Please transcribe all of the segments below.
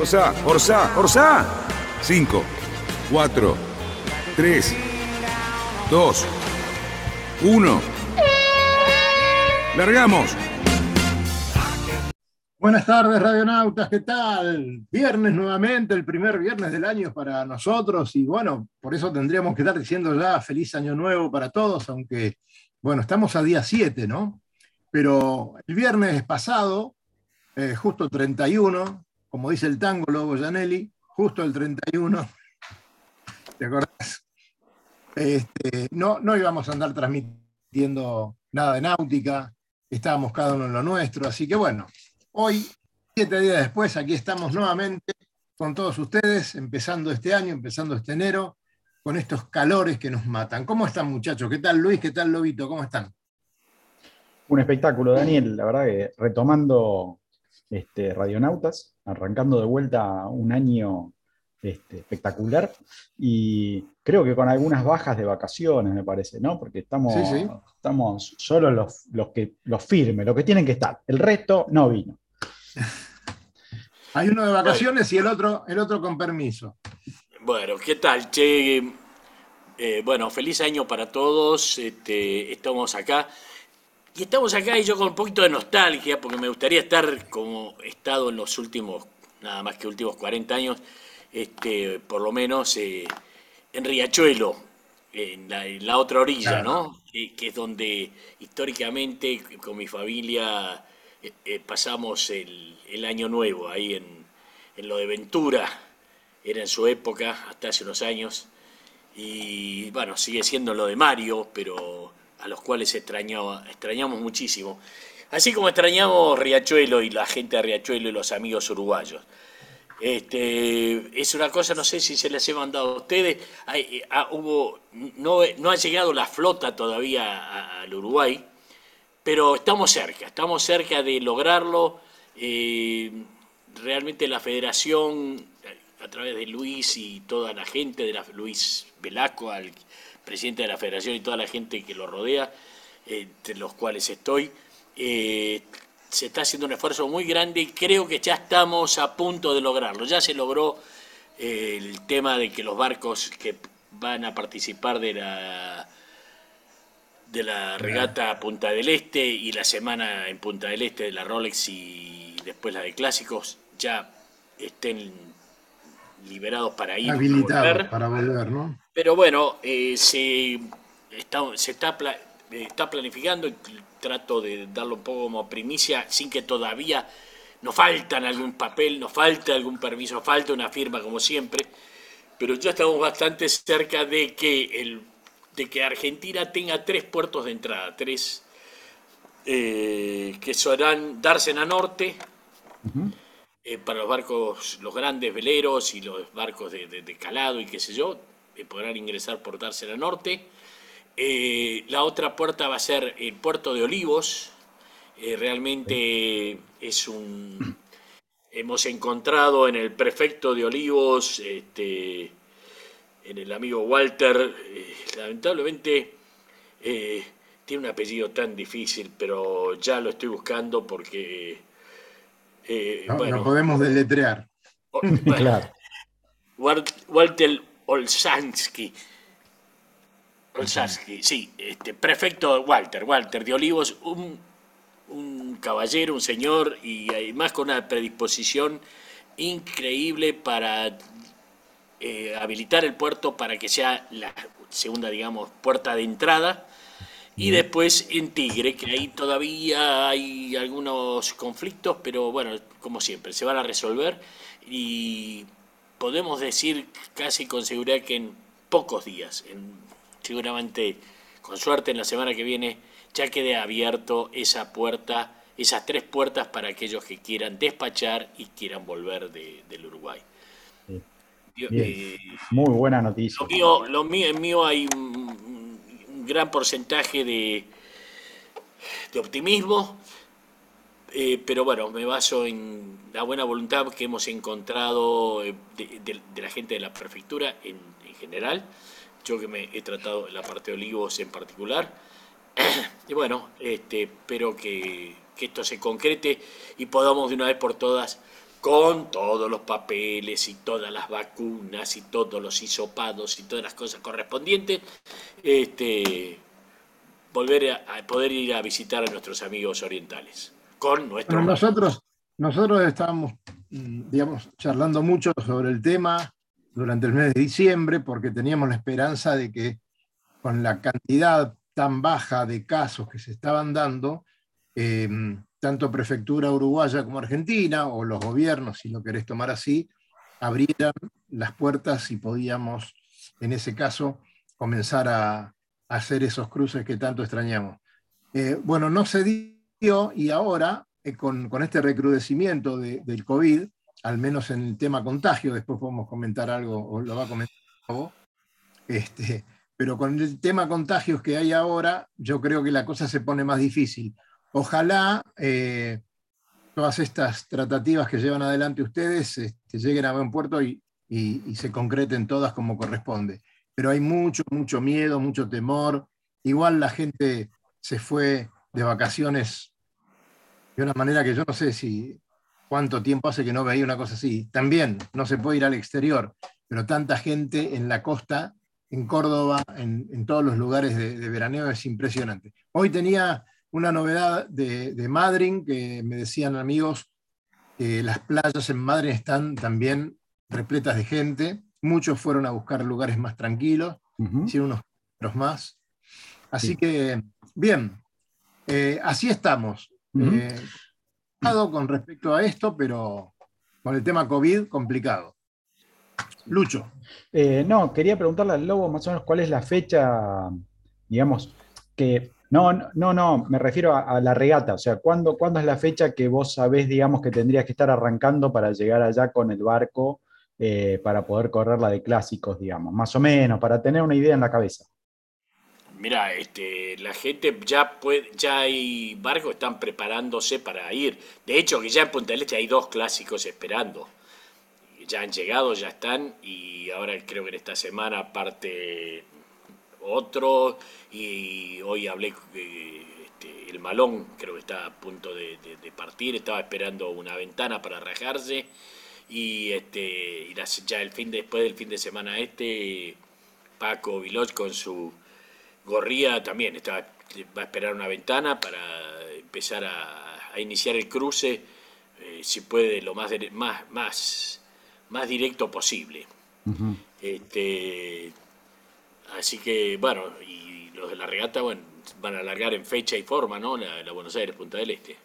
Orsá, Orsá, Orsá. 5, 4, 3, 2, 1. Largamos. Buenas tardes, radionautas, ¿qué tal? Viernes nuevamente, el primer viernes del año para nosotros y bueno, por eso tendríamos que estar diciendo ya feliz año nuevo para todos, aunque bueno, estamos a día 7, ¿no? Pero el viernes pasado, eh, justo 31, como dice el tango Lobo Janelli, justo el 31, ¿te acordás? Este, no, no íbamos a andar transmitiendo nada de náutica, estábamos cada uno en lo nuestro, así que bueno, Hoy, siete días después, aquí estamos nuevamente con todos ustedes, empezando este año, empezando este enero, con estos calores que nos matan. ¿Cómo están muchachos? ¿Qué tal Luis? ¿Qué tal Lobito? ¿Cómo están? Un espectáculo, Daniel. La verdad que retomando este, Radionautas, arrancando de vuelta un año este, espectacular y creo que con algunas bajas de vacaciones, me parece, ¿no? Porque estamos, estamos solo los, los, que, los firmes, los que tienen que estar. El resto no vino. Hay uno de vacaciones y el otro, el otro con permiso. Bueno, ¿qué tal, Che? Eh, bueno, feliz año para todos. Este, estamos acá. Y estamos acá y yo con un poquito de nostalgia, porque me gustaría estar como he estado en los últimos, nada más que últimos 40 años, este, por lo menos eh, en Riachuelo, en la, otra orilla, ¿no? que es donde históricamente con mi familia eh, eh, pasamos el, año nuevo ahí en, lo de Ventura, era en su época, hasta hace unos años, y bueno, sigue siendo lo de Mario, pero a los cuales extrañaba, extrañamos muchísimo. Así como extrañamos Riachuelo y la gente de Riachuelo y los amigos uruguayos. Este, es una cosa, no sé si se les he mandado a ustedes, eh, ah, hubo, no, no, ha llegado la flota todavía al Uruguay, pero estamos cerca, estamos cerca de lograrlo. Eh, realmente la federación, a través de Luis y toda la gente, de la, Luis Velasco, al presidente de la federación y toda la gente que lo rodea, entre los cuales estoy, eh, se está haciendo un esfuerzo muy grande y creo que ya estamos a punto de lograrlo. Ya se logró eh, el tema de que los barcos que van a participar de la de la regata Punta del Este y la semana en Punta del Este de la Rolex y después la de Clásicos ya estén liberados para ir habilitados para volver, ¿no? Pero bueno, eh, se está, se está, está planificando trato de darlo un poco como primicia, sin que todavía nos faltan algún papel, nos falta algún permiso, falta una firma como siempre, pero ya estamos bastante cerca de que, el, de que Argentina tenga tres puertos de entrada, tres eh, que serán Dársena Norte, eh, para los barcos, los grandes veleros y los barcos de, calado y qué sé yo, eh, podrán ingresar por Dársena Norte. Eh, la otra puerta va a ser el puerto de Olivos. Realmente es un... Hemos encontrado en el prefecto de Olivos, este, en el amigo Walter, lamentablemente tiene un apellido tan difícil, pero ya lo estoy buscando porque... no, podemos deletrear. claro. Walter Olsansky sí, este, prefecto Walter, Walter de Olivos, un, caballero, un señor y además con una predisposición increíble para eh, habilitar el puerto para que sea la segunda, digamos, puerta de entrada. Y después en Tigre, que ahí todavía hay algunos conflictos, pero bueno, como siempre, se van a resolver y podemos decir casi con seguridad que en pocos días, en seguramente con suerte en la semana que viene ya quede abierto esa puerta esas tres puertas para aquellos que quieran despachar y quieran volver del Uruguay. Eh, Muy buena noticia. Lo mío, en mío hay un, gran porcentaje de, optimismo, eh, pero bueno, me baso en la buena voluntad que hemos encontrado eh, de, la gente de la prefectura en, general. Yo que me he tratado la parte de Olivos en particular. Y bueno, este, espero que esto se concrete y podamos de una vez por todas con todos los papeles y todas las vacunas y todos los hisopados y todas las cosas correspondientes, este, volver a, poder ir a visitar a nuestros amigos orientales. Con nuestro nosotros, nosotros estábamos, mm, digamos, charlando mucho sobre el tema durante el mes de diciembre porque teníamos la esperanza de que con la cantidad tan baja de casos que se estaban dando, eh, tanto prefectura uruguaya como argentina, o los gobiernos, si lo querés tomar así, abrieran las puertas y podíamos, en ese caso, comenzar a, hacer esos cruces que tanto extrañamos. Eh, bueno, no se dio y ahora, eh, con, este recrudecimiento del COVID, al menos en el tema contagio, después podemos comentar algo, o lo va a comentar vos, este, pero con el tema contagios que hay ahora, yo creo que la cosa se pone más difícil. Ojalá eh, todas estas tratativas que llevan adelante ustedes este, lleguen a buen puerto y, se concreten todas como corresponde. Pero hay mucho, mucho miedo, mucho temor. Igual la gente se fue de vacaciones de una manera que yo no sé si cuánto tiempo hace que no veía una cosa así. También no se puede ir al exterior, pero tanta gente en la costa, en Córdoba, en, todos los lugares de, de veraneo es impresionante. Hoy tenía una novedad de, de Madryn, que me decían amigos que las playas en Madryn están también repletas de gente. Muchos fueron a buscar lugares más tranquilos, hicieron unos kilómetros más. Así que, bien, eh, así estamos. Eh, con respecto a esto, pero con el tema COVID complicado. Lucho. Eh, no, quería preguntarle al Lobo más o menos cuál es la fecha, digamos, que no, no, no, me refiero a, la regata. O sea, ¿cuándo, ¿cuándo, es la fecha que vos sabés, digamos, que tendrías que estar arrancando para llegar allá con el barco eh, para poder correr la de clásicos, digamos? Más o menos, para tener una idea en la cabeza. Mira, este, la gente ya puede, ya hay barcos están preparándose para ir. De hecho, que ya en Punta del Este hay dos clásicos esperando. Ya han llegado, ya están, y ahora creo que en esta semana parte otro, y hoy hablé, eh, este, el Malón creo que está a punto de, partir, estaba esperando una ventana para rajarse, y, este, ya el fin después del fin de semana este, Paco Viloch con su gorría también estaba, va a esperar una ventana para empezar a, iniciar el cruce, eh, si puede, lo más, más, más, más directo posible. este, Así que, bueno, y los de la regata, bueno, van a alargar en fecha y forma, ¿no? La, Buenos Aires, Punta del Este.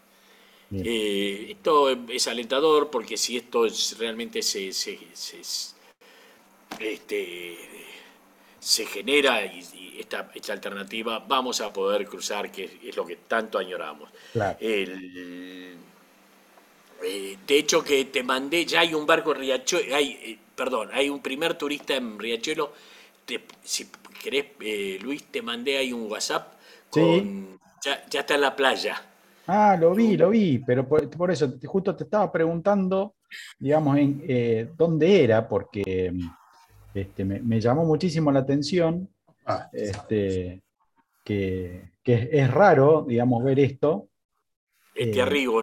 Eh, esto es alentador porque si esto es, realmente se, se, este, se genera y, esta, esta, alternativa, vamos a poder cruzar, que es lo que tanto añoramos. Eh, de hecho, que te mandé, ya hay un barco en Riachuelo, hay, eh, perdón, hay un primer turista en Riachuelo si querés, eh, Luis, te mandé ahí un WhatsApp con, ya, está en la playa. Ah, lo vi, lo vi, pero por, eso, justo te estaba preguntando, digamos, en eh, dónde era, porque este, me, llamó muchísimo la atención, ah. este, que, es, raro, digamos, ver esto. Este arribo,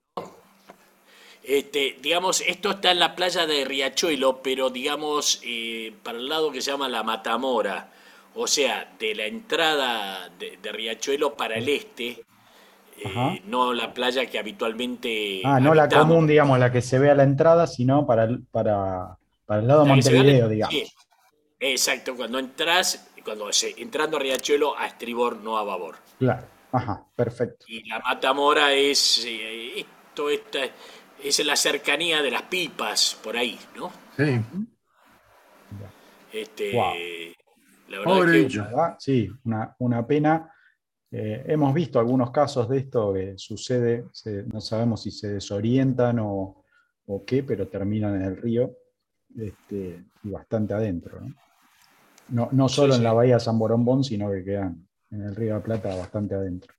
este, digamos, esto está en la playa de Riachuelo, pero digamos, eh, para el lado que se llama la Matamora, o sea, de la entrada de, Riachuelo para el este, eh, no la playa que habitualmente. Ah, no la común, digamos, la que se ve a la entrada, sino para el, para, el lado de Montevideo, digamos. Exacto, cuando entras, cuando entrando a Riachuelo, a estribor, no a babor. Claro, ajá, perfecto. Y la Matamora es. Eh, esto, esta, es en la cercanía de las pipas, por ahí, ¿no? Sí. Este, La verdad que, Sí, una, pena. Eh, hemos visto algunos casos de esto que sucede, no sabemos si se desorientan o, qué, pero terminan en el río este, y bastante adentro. No, no, solo en la bahía San Borombón, sino que quedan en el río de la Plata bastante adentro.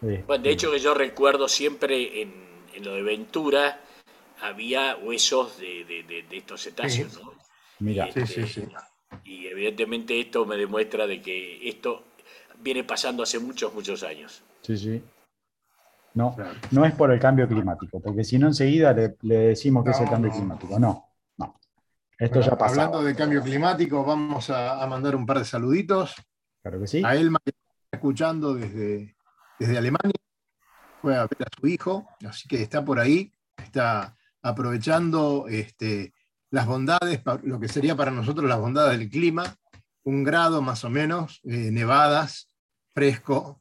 Bueno, de hecho que yo recuerdo siempre en, lo de Ventura había huesos de, estos cetáceos, ¿no? Mira, este, sí, sí, sí. Y evidentemente esto me demuestra de que esto viene pasando hace muchos, muchos años. Sí, sí. No, no es por el cambio climático, porque si no enseguida le, decimos que es el cambio climático. No, no. Esto ya pasa. Hablando de cambio climático, vamos a, mandar un par de saluditos. Claro que sí. A Elma, que está escuchando desde, desde Alemania, fue a ver a su hijo, así que está por ahí, está aprovechando este, las bondades, lo que sería para nosotros las bondades del clima, un grado más o menos, eh, nevadas, fresco.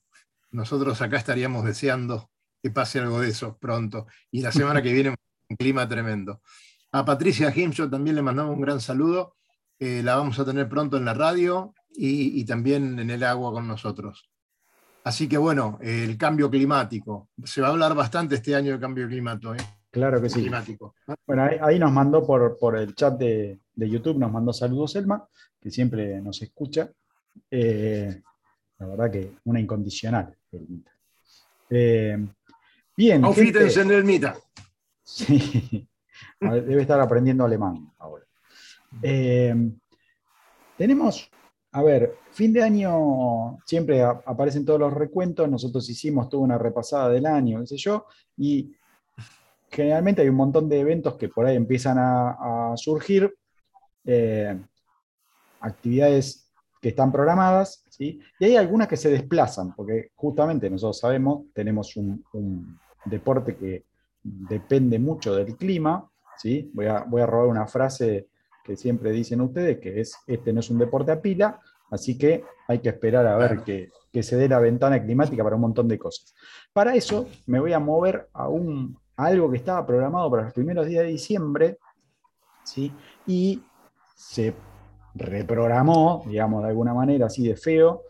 Nosotros acá estaríamos deseando que pase algo de eso pronto. Y la semana que viene un clima tremendo. A Patricia Himshaw también le mandamos un gran saludo. Eh, la vamos a tener pronto en la radio y, también en el agua con nosotros. Así que bueno, el cambio climático. Se va a hablar bastante este año del cambio climático. ¿eh? Claro que sí. Climático. Bueno, ahí, nos mandó por, por el chat de, de, YouTube, nos mandó saludos Elma, que siempre nos escucha. Eh, la verdad que una incondicional. Eh, bien. Confítense en el Mita. Sí, debe estar aprendiendo alemán ahora. Eh, tenemos, a ver, fin de año siempre aparecen todos los recuentos, nosotros hicimos toda una repasada del año, qué sé yo, y generalmente hay un montón de eventos que por ahí empiezan a, surgir, eh, actividades que están programadas, ¿sí? y hay algunas que se desplazan, porque justamente nosotros sabemos, tenemos un, deporte que depende mucho del clima, ¿sí? voy, a, voy a robar una frase que siempre dicen ustedes, que es, este no es un deporte a pila, así que hay que esperar a ver que, que se dé la ventana climática para un montón de cosas. Para eso me voy a mover a un, algo que estaba programado para los primeros días de diciembre, ¿sí? y se reprogramó, digamos, de alguna manera, así de feo,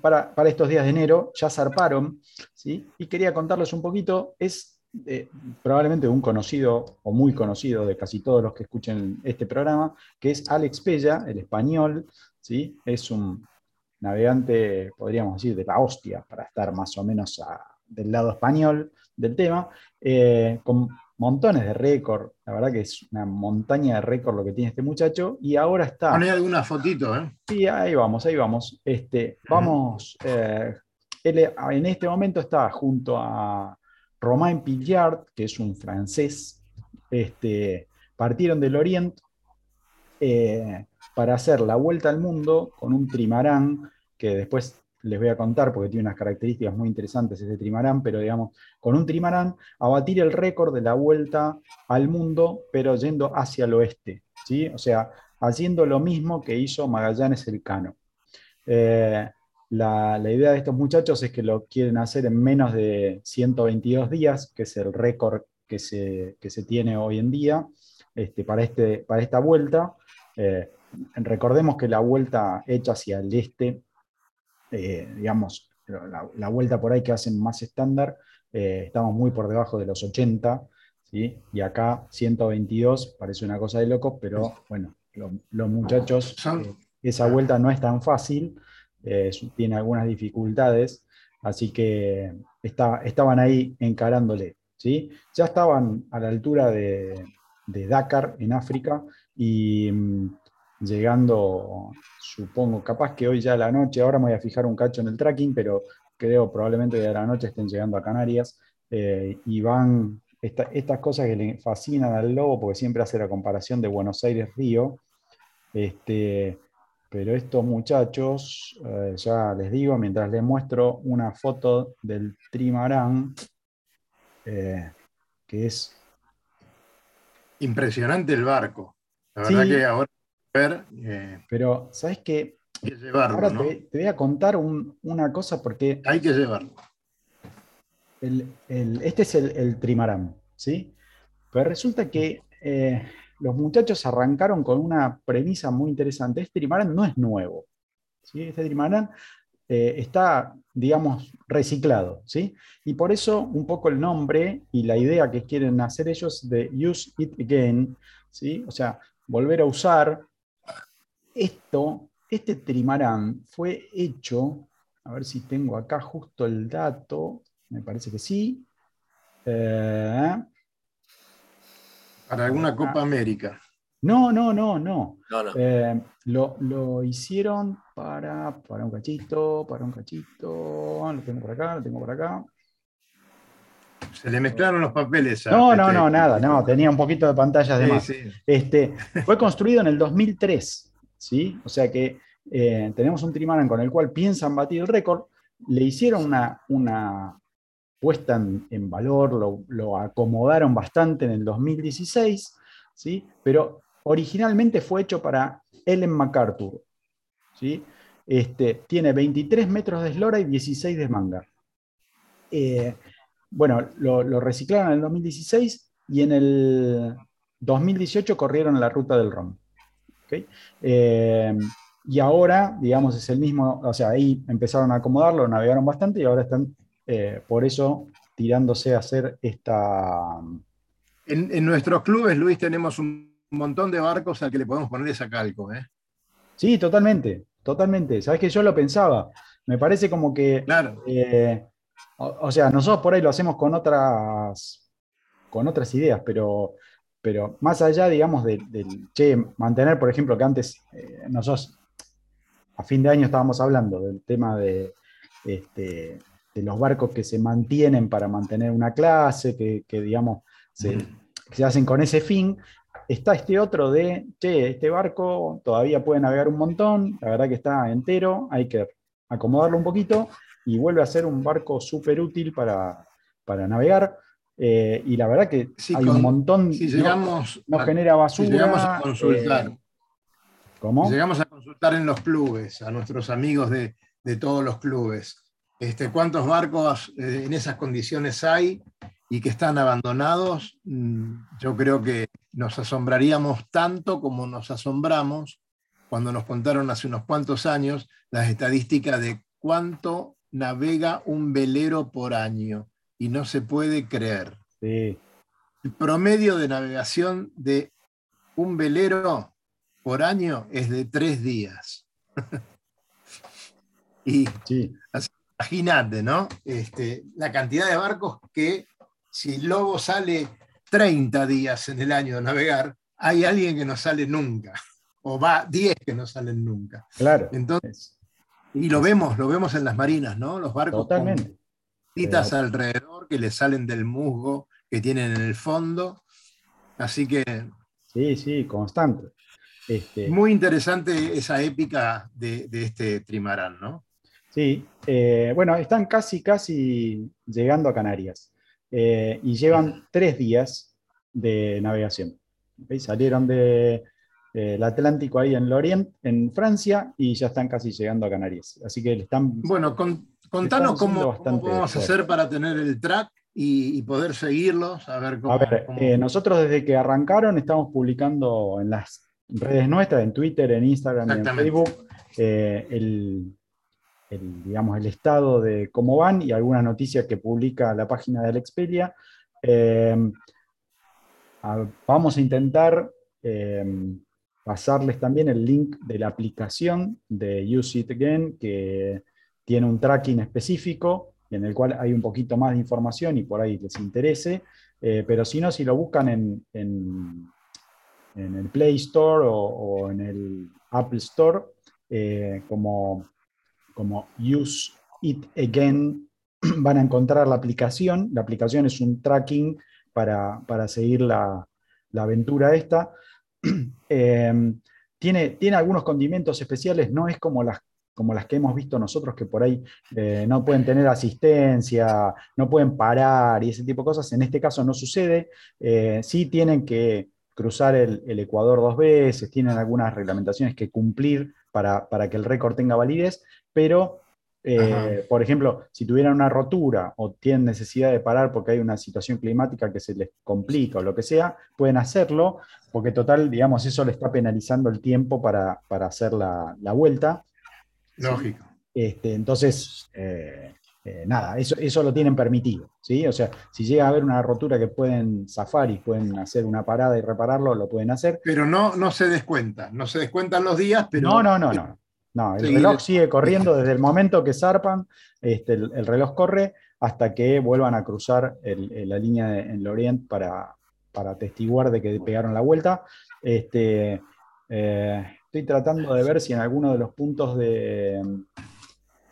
para, estos días de enero, ya zarparon, ¿sí? y quería contarles un poquito, es eh, probablemente un conocido o muy conocido de casi todos los que escuchen este programa, que es Alex Pella, el español, ¿sí? es un navegante, podríamos decir, de la hostia, para estar más o menos del lado español del tema, eh, con montones de récord. La verdad que es una montaña de récord lo que tiene este muchacho. Y ahora está. Poné alguna fotito, ¿eh? Sí, ahí vamos, ahí vamos. Este, vamos. Eh, él en este momento está junto a Romain Pillard, que es un francés. Este, partieron del Oriente eh, para hacer la vuelta al mundo con un trimarán que después les voy a contar porque tiene unas características muy interesantes ese trimarán, pero digamos, con un trimarán a batir el récord de la vuelta al mundo, pero yendo hacia el oeste, ¿sí? O sea, haciendo lo mismo que hizo Magallanes Elcano. Eh, la, idea de estos muchachos es que lo quieren hacer en menos de 122 días, que es el récord que se, se tiene hoy en día este, para, este, para esta vuelta. Eh, recordemos que la vuelta hecha hacia el este eh, digamos, la, vuelta por ahí que hacen más estándar, eh, estamos muy por debajo de los 80, ¿sí? y acá 122 parece una cosa de locos, pero bueno, los muchachos, eh, esa vuelta no es tan fácil, tiene algunas dificultades, así que estaban ahí encarándole. ¿sí? Ya estaban a la altura de, de Dakar, en África, y mm, llegando, supongo, capaz que hoy ya a la noche, ahora me voy a fijar un cacho en el tracking, pero creo probablemente a la noche estén llegando a Canarias eh, y van estas cosas que le fascinan al lobo, porque siempre hace la comparación de Buenos Aires-Río, este, pero estos muchachos, eh, ya les digo, mientras les muestro una foto del trimarán, eh, que es... Impresionante el barco. La verdad que ahora eh, Pero, ¿sabes qué? Ahora te, voy a contar una cosa porque... Hay que llevarlo. este es el, trimarán, ¿sí? Pero resulta que eh, los muchachos arrancaron con una premisa muy interesante. Este trimarán no es nuevo. ¿sí? Este trimarán eh, está, digamos, reciclado, ¿sí? Y por eso un poco el nombre y la idea que quieren hacer ellos de use it again, ¿sí? O sea, volver a usar esto, este trimarán fue hecho, a ver si tengo acá justo el dato, me parece que sí. Eh, Para alguna. Copa América. no, no, no, no. No, no. Eh, lo, lo hicieron para, para un cachito, para un cachito. Lo tengo por acá, lo tengo por acá. Se le mezclaron los papeles. a No, no, Petec. no, nada, no, tenía un poquito de pantallas de Sí, más. sí. Este, fue construido en el 2003, ¿sí? O sea que eh, tenemos un trimaran con el cual piensan batir el récord. Le hicieron una, una puesta en, valor, lo, lo acomodaron bastante en el 2016, ¿sí? Pero originalmente fue hecho para Ellen MacArthur, ¿sí? Este, tiene 23 metros de eslora y 16 de manga. Eh, bueno, lo, lo reciclaron en el 2016 y en el 2018 corrieron la ruta del ROM. ¿Ok? Eh, y ahora, digamos, es el mismo, o sea, ahí empezaron a acomodarlo, navegaron bastante y ahora están eh, por eso tirándose a hacer esta... En, en nuestros clubes, Luis, tenemos un montón de barcos al que le podemos poner esa calco. ¿eh? Sí, totalmente, totalmente. Sabes que yo lo pensaba. Me parece como que Claro. Eh, o, o sea, nosotros por ahí lo hacemos con otras, con otras ideas, pero, pero más allá, digamos, de- del, che, mantener, por ejemplo, que antes eh, nosotros a fin de año estábamos hablando del tema de, este, de los barcos que se mantienen para mantener una clase, que, que, digamos, se hacen con ese fin. Está este otro de, che, este barco todavía puede navegar un montón, la verdad que está entero, hay que acomodarlo un poquito y vuelve a ser un barco súper útil para, para navegar. Eh, y la verdad que Sí, hay con- un montón, Si llegamos, no, genera basura. si llegamos a consultar, eh, ¿Cómo? si llegamos a consultar en los clubes, a nuestros amigos de, de todos los clubes, este, cuántos barcos eh, en esas condiciones hay y que están abandonados, mm, yo creo que nos asombraríamos tanto como nos asombramos cuando nos contaron hace unos cuantos años las estadísticas de cuánto navega un velero por año. Y no se puede creer. Sí, El promedio de navegación de un velero por año es de tres días. y sí, imagínate, ¿no? Este, la cantidad de barcos que si Lobo sale 30 días en el año a navegar, hay alguien que no sale nunca. O va 10 que no salen nunca. claro. Entonces, Es- y lo vemos, lo vemos en las marinas, ¿no? Los barcos con pitas alrededor que le salen del musgo que tienen en el fondo. Así que Sí, sí, constante. Este, muy interesante esa épica de, de este trimarán, ¿no? Sí, eh, bueno, están casi, casi llegando a Canarias eh, y llevan tres días de navegación. Salieron del Atlántico ahí en Lorient, en Francia, y ya están casi llegando a Canarias. Así que le están. Bueno, con- contanos cómo, cómo vamos a fuertes. hacer para tener el track y, y poder seguirlos, a ver cómo. A ver, cómo- eh, nosotros desde que arrancaron estamos publicando en las redes nuestras, en Twitter, en Instagram y en. Facebook, eh, el, el, digamos, el estado de cómo van y algunas noticias que publica la página de Alexpedia. Eh, a- vamos a intentar pasarles también el link de la aplicación de Use It Again, que tiene un tracking específico en el cual hay un poquito más de información y por ahí les interese. Eh, pero si no, si lo buscan en, en- el Play Store o, o en el Apple Store, eh, como, como Use It Again, van a encontrar la aplicación. La aplicación es un tracking para, para seguir la, la aventura esta. Eh, tiene, tiene algunos condimentos especiales, no es como las, como las que hemos visto nosotros, que por ahí eh, no pueden tener asistencia, no pueden parar y ese tipo de cosas. En este caso no sucede. Eh, sí tienen que cruzar el, el Ecuador dos veces, tienen algunas reglamentaciones que cumplir para, para que el récord tenga validez, pero, eh, por ejemplo, si tuvieran una rotura o tienen necesidad de parar porque hay una situación climática que se les complica o lo que sea, pueden hacerlo, porque total, digamos, eso le está penalizando el tiempo para, para hacer la, la vuelta. Lógico. Este, entonces, eh, eh, nada, eso, eso lo tienen permitido. ¿sí? O sea, si llega a haber una rotura que pueden zafar y pueden hacer una parada y repararlo, lo pueden hacer. Pero no, no se descuenta, no se descuentan los días, pero... No, no, no, no. No, el reloj sigue corriendo desde el momento que zarpan, este, el, reloj corre hasta que vuelvan a cruzar la línea en Lorient para, para atestiguar de que pegaron la vuelta. Este, eh, estoy tratando de ver si en alguno de los puntos de,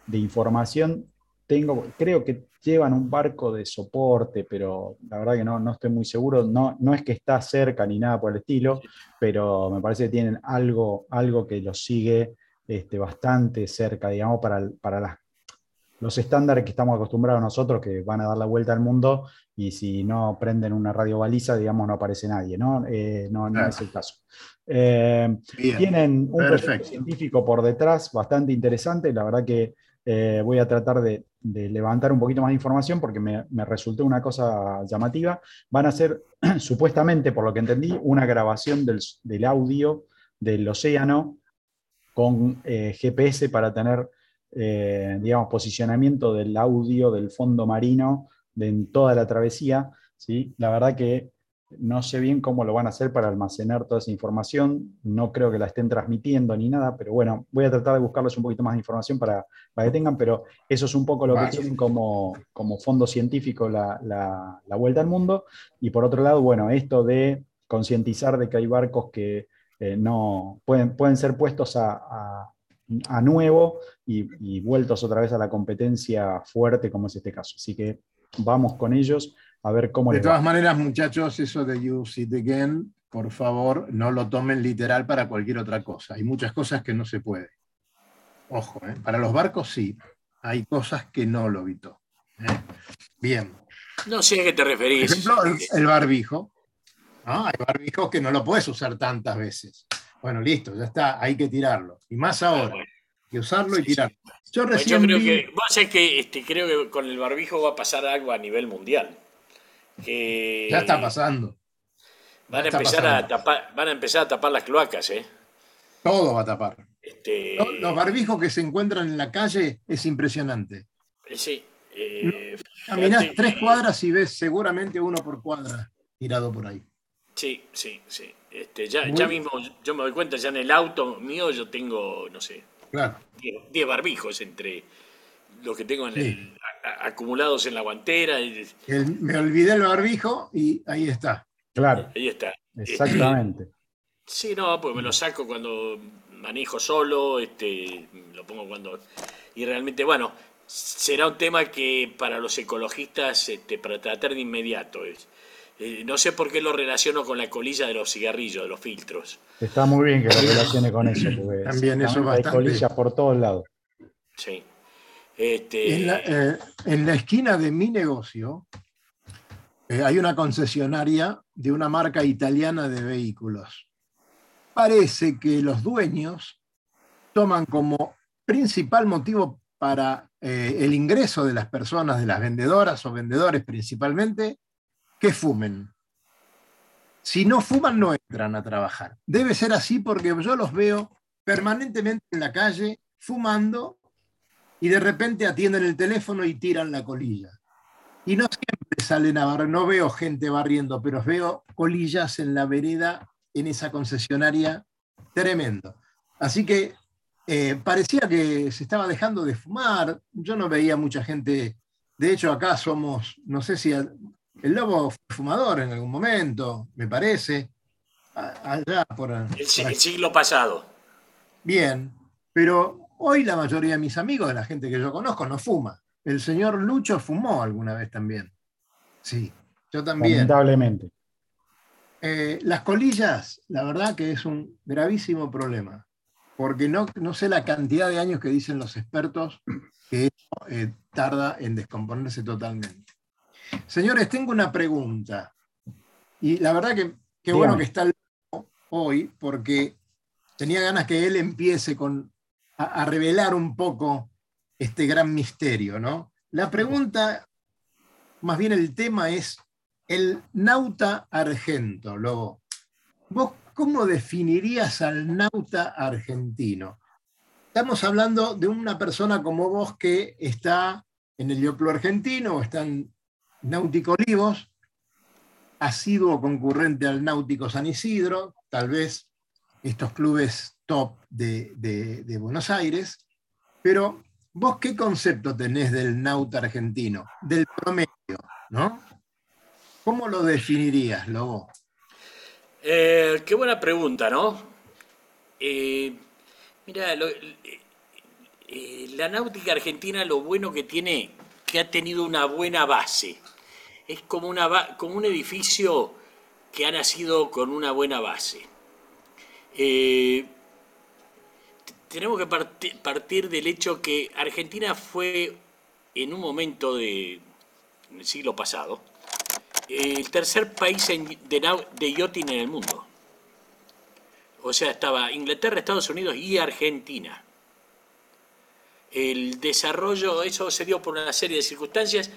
de información tengo, creo que llevan un barco de soporte, pero la verdad que no, no estoy muy seguro. No, no es que está cerca ni nada por el estilo, pero me parece que tienen algo, algo que los sigue este, bastante cerca, digamos, para, para las, los estándares que estamos acostumbrados nosotros, que van a dar la vuelta al mundo, y si no prenden una radio baliza, digamos, no aparece nadie, ¿no? Eh, no, no es el caso. Eh, tienen un proyecto científico por detrás bastante interesante, la verdad que eh, voy a tratar de, levantar un poquito más de información porque me, resultó una cosa llamativa. Van a hacer, supuestamente, por lo que entendí, una grabación del, del audio del océano con eh, GPS para tener, eh, digamos, posicionamiento del audio del fondo marino de, en toda la travesía. ¿sí? La verdad que no sé bien cómo lo van a hacer para almacenar toda esa información, no creo que la estén transmitiendo ni nada, pero bueno, voy a tratar de buscarles un poquito más de información para, que tengan, pero eso es un poco lo que tienen como, como fondo científico la, la, vuelta al mundo. Y por otro lado, bueno, esto de concientizar de que hay barcos que eh, no pueden, pueden ser puestos a, a, nuevo y, vueltos otra vez a la competencia fuerte como es este caso. Así que vamos con ellos a ver cómo De todas maneras, muchachos, eso de use it again, por favor, no lo tomen literal para cualquier otra cosa. Hay muchas cosas que no se puede. Ojo, ¿eh? para los barcos sí, hay cosas que no lo evitó. ¿eh? Bien. No sé a qué te referís. Por ejemplo, el barbijo. ¿no? Hay barbijos que no lo puedes usar tantas veces. Bueno, listo, ya está, hay que tirarlo. Y más ah, ahora, que usarlo y tirarlo. Yo pues recién creo que, vos que este, creo que con el barbijo va a pasar algo a nivel mundial. ya está pasando. Van a, empezar a tapar, van a empezar a tapar las cloacas, ¿eh? Todo va a tapar. Este... Los, barbijos que se encuentran en la calle es impresionante. Eh, sí. Eh, Caminás tres cuadras y ves seguramente uno por cuadra tirado por ahí. Sí, sí, sí. Este, ya, ya mismo yo me doy cuenta, ya en el auto mío yo tengo, no sé, 10 barbijos entre los que tengo acumulados en la guantera. me olvidé el barbijo y ahí está. Claro. Ahí está. Exactamente. sí, no, pues me lo saco cuando manejo solo, este, lo pongo cuando... Y realmente, bueno, será un tema que para los ecologistas, este, para tratar de inmediato, es eh, no sé por qué lo relaciono con la colilla de los cigarrillos, de los filtros. Está muy bien que lo relacione con eso, porque también eso hay colillas por todos lados. Sí. Este... Eh, en, la, esquina de mi negocio eh, hay una concesionaria de una marca italiana de vehículos. Parece que los dueños toman como principal motivo para el ingreso de las personas, de las vendedoras o vendedores principalmente, que fumen. Si no fuman, no entran a trabajar. Debe ser así porque yo los veo permanentemente en la calle fumando y de repente atienden el teléfono y tiran la colilla. Y no siempre salen a barrer, no veo gente barriendo, pero veo colillas en la vereda, en esa concesionaria, tremendo. Así que eh, parecía que se estaba dejando de fumar, yo no veía mucha gente, de hecho acá somos, no sé si el lobo fue fumador en algún momento, me parece. Allá por, el, siglo pasado. Bien, pero hoy la mayoría de mis amigos, de la gente que yo conozco, no fuma. El señor Lucho fumó alguna vez también. Sí, yo también. Lamentablemente. Eh, las colillas, la verdad que es un gravísimo problema, porque no, no sé la cantidad de años que dicen los expertos que eso eh, tarda en descomponerse totalmente. Señores, tengo una pregunta. Y la verdad que qué bueno que está hoy, porque tenía ganas que él empiece con, a, revelar un poco este gran misterio, ¿no? La pregunta, más bien el tema es el nauta argento, ¿Vos cómo definirías al nauta argentino? estamos hablando de una persona como vos que está en el Club Argentino, o está en Náutico Olivos, sido concurrente al Náutico San Isidro, tal vez estos clubes top de, Buenos Aires, pero vos qué concepto tenés del nauta argentino, del promedio, ¿no? ¿Cómo lo definirías, Lobo? Eh, qué buena pregunta, ¿no? Eh, mira, eh, la náutica argentina lo bueno que tiene, que ha tenido una buena base. Es como, una, como un edificio que ha nacido con una buena base. tenemos que partir del hecho que Argentina fue en un momento de, en el siglo pasado, el tercer país de, de en el mundo. O sea, estaba Inglaterra, Estados Unidos y Argentina. El desarrollo, eso se dio por una serie de circunstancias,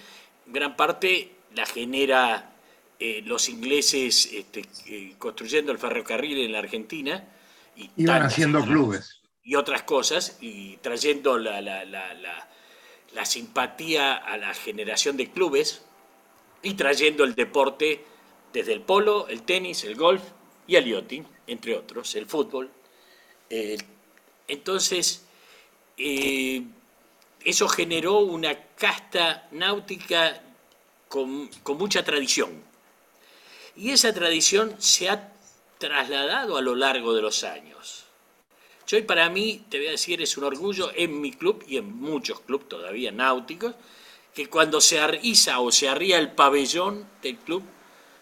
gran parte la genera eh, los ingleses este, eh, construyendo el ferrocarril en la Argentina. Y Iban haciendo clubes. Y otras cosas, y trayendo la, la simpatía a la generación de clubes, y trayendo el deporte desde el polo, el tenis, el golf y el yachting, entre otros, el fútbol. entonces, eh, eso generó una casta náutica con, mucha tradición. Y esa tradición se ha trasladado a lo largo de los años. Yo para mí, te voy a decir, es un orgullo en mi club y en muchos clubes todavía náuticos, que cuando se arriza o se arría el pabellón del club,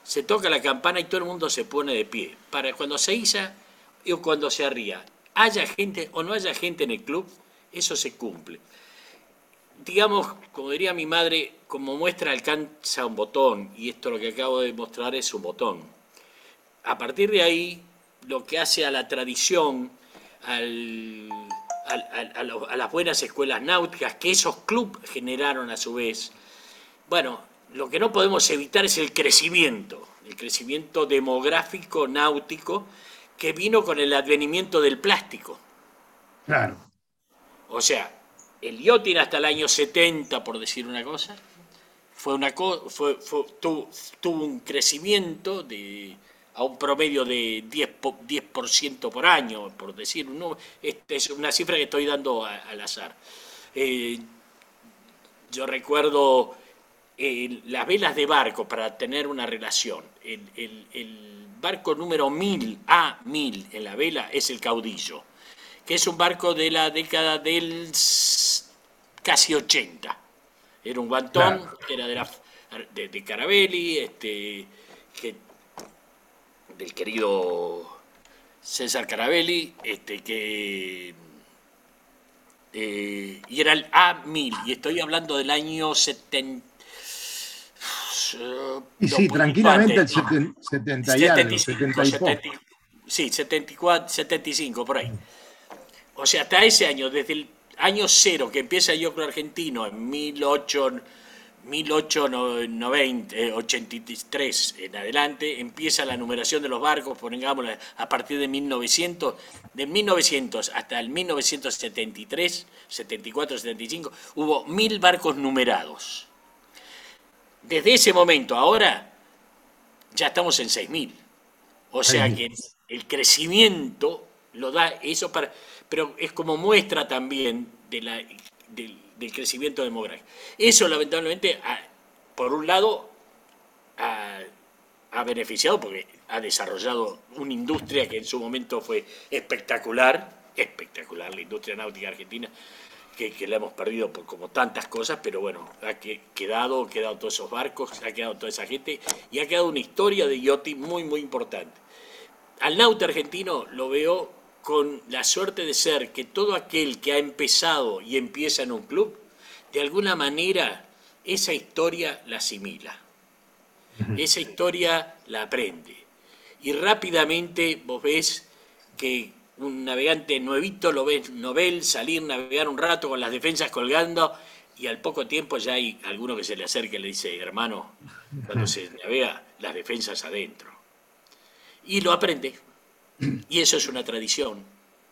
se toca la campana y todo el mundo se pone de pie. Para cuando se iza o cuando se arría, haya gente o no haya gente en el club, eso se cumple. Digamos, como diría mi madre, como muestra alcanza un botón, y esto lo que acabo de mostrar es un botón. A partir de ahí, lo que hace a la tradición, al a, las buenas escuelas náuticas que esos clubes generaron a su vez. Bueno, lo que no podemos evitar es el crecimiento, el crecimiento demográfico náutico que vino con el advenimiento del plástico. Claro. O sea, el yachting hasta el año 70, por decir una cosa, fue una fue, tuvo, un crecimiento de a un promedio de 10%, 10 por año, por decir, ¿no? Este es una cifra que estoy dando al azar. Eh, yo recuerdo eh, las velas de barco para tener una relación. El, barco número 1000, A1000 en la vela, es el caudillo, que es un barco de la década del casi 80. Era un guantón, era de, la, de, de Carabelli, este, que del querido César Carabelli, este, que eh, y era el A1000, y estoy hablando del año 70. Y sí, tranquilamente el 70 y algo, 70 Sí, 74, 75, por ahí. O sea, hasta ese año, desde el año cero que empieza el Yoclo argentino en 1800 1883 en adelante empieza la numeración de los barcos, pongamos a partir de 1900, de 1900 hasta el 1973, 74, 75, hubo mil barcos numerados. Desde ese momento ahora ya estamos en 6000. O sea que el crecimiento lo da eso para, pero es como muestra también del crecimiento demográfico. Eso lamentablemente, por un lado, ha, beneficiado porque ha desarrollado una industria que en su momento fue espectacular, espectacular la industria náutica argentina, que, la hemos perdido por como tantas cosas, pero bueno, ha quedado, quedado todos esos barcos, ha quedado toda esa gente y ha quedado una historia de yachting muy, muy importante. Al nauta argentino lo veo con la suerte de ser que todo aquel que ha empezado y empieza en un club, de alguna manera esa historia la asimila, esa historia la aprende. Y rápidamente vos ves que un navegante nuevito lo ves novel salir, navegar un rato con las defensas colgando y al poco tiempo ya hay alguno que se le acerca y le dice, hermano, cuando se navega, las defensas adentro. Y lo aprende. Y eso es una tradición.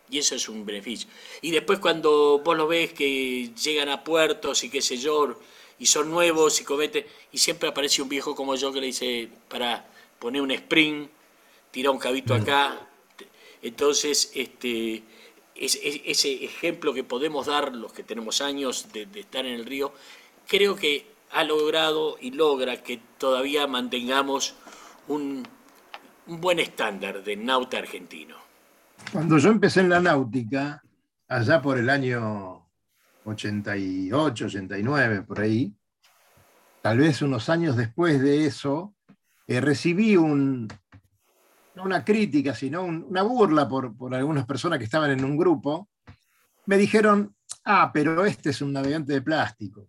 Y eso es un beneficio. Y después cuando vos lo ves que llegan a puertos y qué sé yo, y son nuevos y cometen, y siempre aparece un viejo como yo que le dice, para poner un spring, tirar un cabito acá. Entonces, este, ese ejemplo que podemos dar los que tenemos años de, estar en el río, creo que ha logrado y logra que todavía mantengamos un, un buen estándar de nauta argentino. Cuando yo empecé en la náutica, allá por el año 88, 89, por ahí, tal vez unos años después de eso, eh, recibí un, no una crítica, sino una burla por, por, algunas personas que estaban en un grupo. Me dijeron, ah, pero este es un navegante de plástico.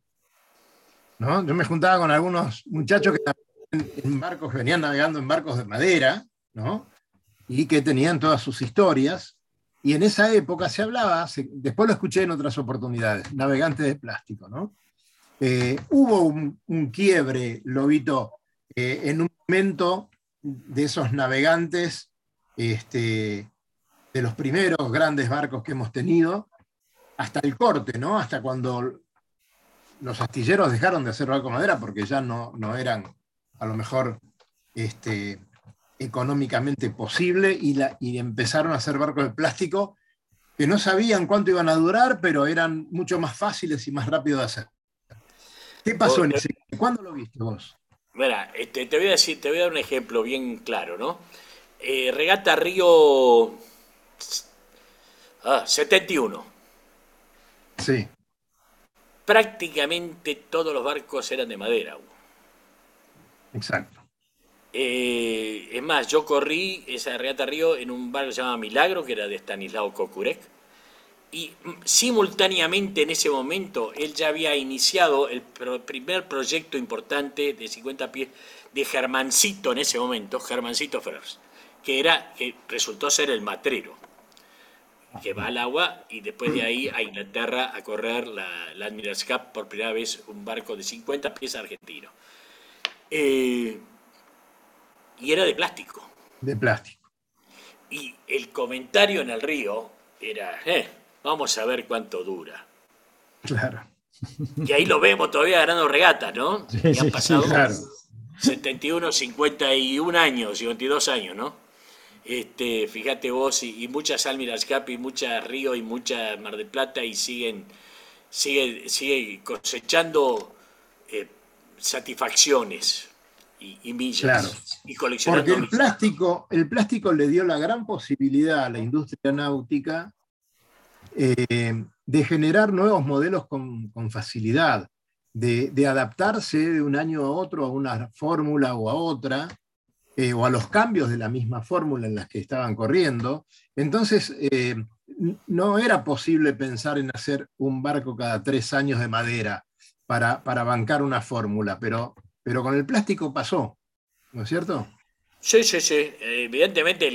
¿No? Yo me juntaba con algunos muchachos que en barcos, venían navegando en barcos de madera, ¿no? y que tenían todas sus historias. Y en esa época se hablaba, después lo escuché en otras oportunidades, navegantes de plástico. ¿no? Eh, hubo un, quiebre, Lobito, eh, en un momento de esos navegantes, este, de los primeros grandes barcos que hemos tenido, hasta el corte, ¿no? hasta cuando los astilleros dejaron de hacer barco madera porque ya no, no eran a lo mejor este, económicamente posible y, la, y empezaron a hacer barcos de plástico que no sabían cuánto iban a durar, pero eran mucho más fáciles y más rápidos de hacer. ¿Qué pasó en ese? ¿Cuándo lo viste vos? Mira, este, te voy a decir, te voy a dar un ejemplo bien claro, ¿no? Eh, regata Río 71. Ah, sí. Prácticamente todos los barcos eran de madera. Exacto. Eh, es más, yo corrí esa regata río en un barco que se llama Milagro, que era de Stanislao Kokurek, y simultáneamente en ese momento él ya había iniciado el primer proyecto importante de 50 pies de Germancito en ese momento, Germancito Ferrers, que era que resultó ser el matrero que va al agua y después de ahí a Inglaterra a correr la, la Admiral's Cup por primera vez un barco de 50 pies argentino. Eh, y era de plástico. De plástico. Y el comentario en el río era, eh, vamos a ver cuánto dura. Claro. Y ahí lo vemos todavía ganando regatas, ¿no? Sí, y han pasado claro. 71, 51 años, 52 años, ¿no? Este, fíjate vos, y, muchas Almiras Cap y muchas Río y muchas Mar de Plata y siguen, sigue, sigue cosechando satisfacciones y, millas y. Porque el plástico, el plástico le dio la gran posibilidad a la industria náutica eh, de generar nuevos modelos con, facilidad, de, adaptarse de un año a otro a una fórmula o a otra, eh, o a los cambios de la misma fórmula en las que estaban corriendo. Entonces, eh, no era posible pensar en hacer un barco cada tres años de madera para, para bancar una fórmula, pero pero con el plástico pasó, ¿no es cierto? Sí, sí, sí. Evidentemente,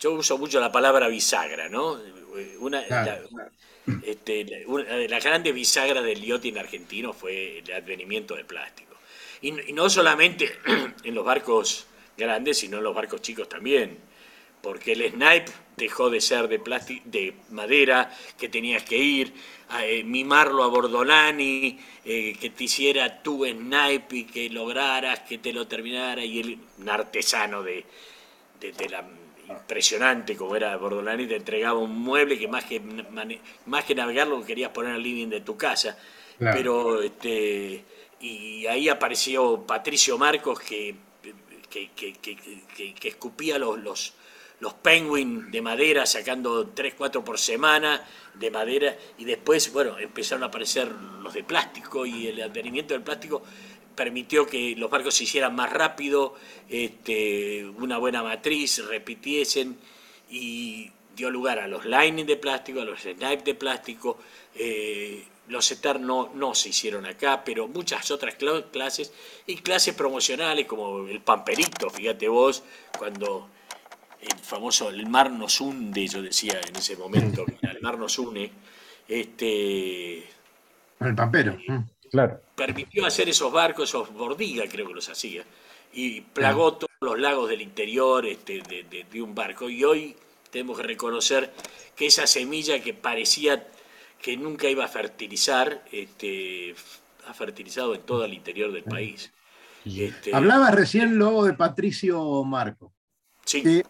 yo uso mucho la palabra bisagra, ¿no? Una, este, una de las grandes bisagras del yachting argentino fue el advenimiento del plástico. Y, no solamente en los barcos grandes, sino en los barcos chicos también. Porque el snipe dejó de ser de, de madera, que tenías que ir, eh, mimarlo a Bordolani, eh, que te hiciera tu snipe y que lograras que te lo terminara, y él, un artesano de, la impresionante como era Bordolani, te entregaba un mueble que más que, más que navegarlo querías poner el living de tu casa. Pero este y ahí apareció Patricio Marcos que, que, que escupía los, los los penguin de madera sacando 3, 4 por semana de madera y después, bueno, empezaron a aparecer los de plástico y el advenimiento del plástico permitió que los barcos se hicieran más rápido, este, una buena matriz, repitiesen y dio lugar a los lining de plástico, a los snipe de plástico, eh, los setar no, no se hicieron acá, pero muchas otras clases y clases promocionales como el pamperito, fíjate vos, cuando el famoso el mar nos hunde, yo decía en ese momento, el mar nos une, este, el pampero, eh, mm. claro. Permitió hacer esos barcos, esos bordigas creo que los hacía, y plagó todos los lagos del interior este, de, un barco. Y hoy tenemos que reconocer que esa semilla que parecía que nunca iba a fertilizar, este, ha fertilizado en todo el interior del país. Este, Hablaba recién luego de Patricio Marco, sí, que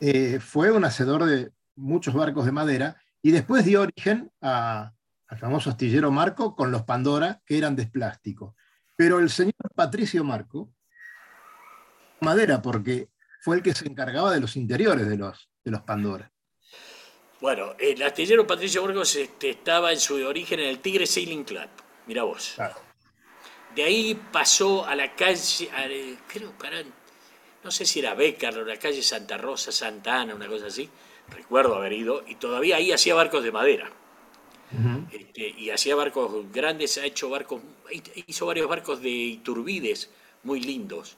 eh, fue un hacedor de muchos barcos de madera y después dio origen a- al famoso astillero Marco con los Pandora, que eran de plástico. Pero el señor Patricio Marco, madera, porque fue el que se encargaba de los interiores de los, de los Pandora. Bueno, el astillero Patricio Burgos este, estaba en su origen en el Tigre Sailing Club. Mira vos. De ahí pasó a la calle, a- eh, creo, para, no sé si era Bécar o la calle Santa Rosa, Santa Ana, una cosa así. Recuerdo haber ido, y todavía ahí hacía barcos de madera. Este, y hacía barcos grandes, ha hecho barcos, hizo varios barcos de Iturbides muy lindos.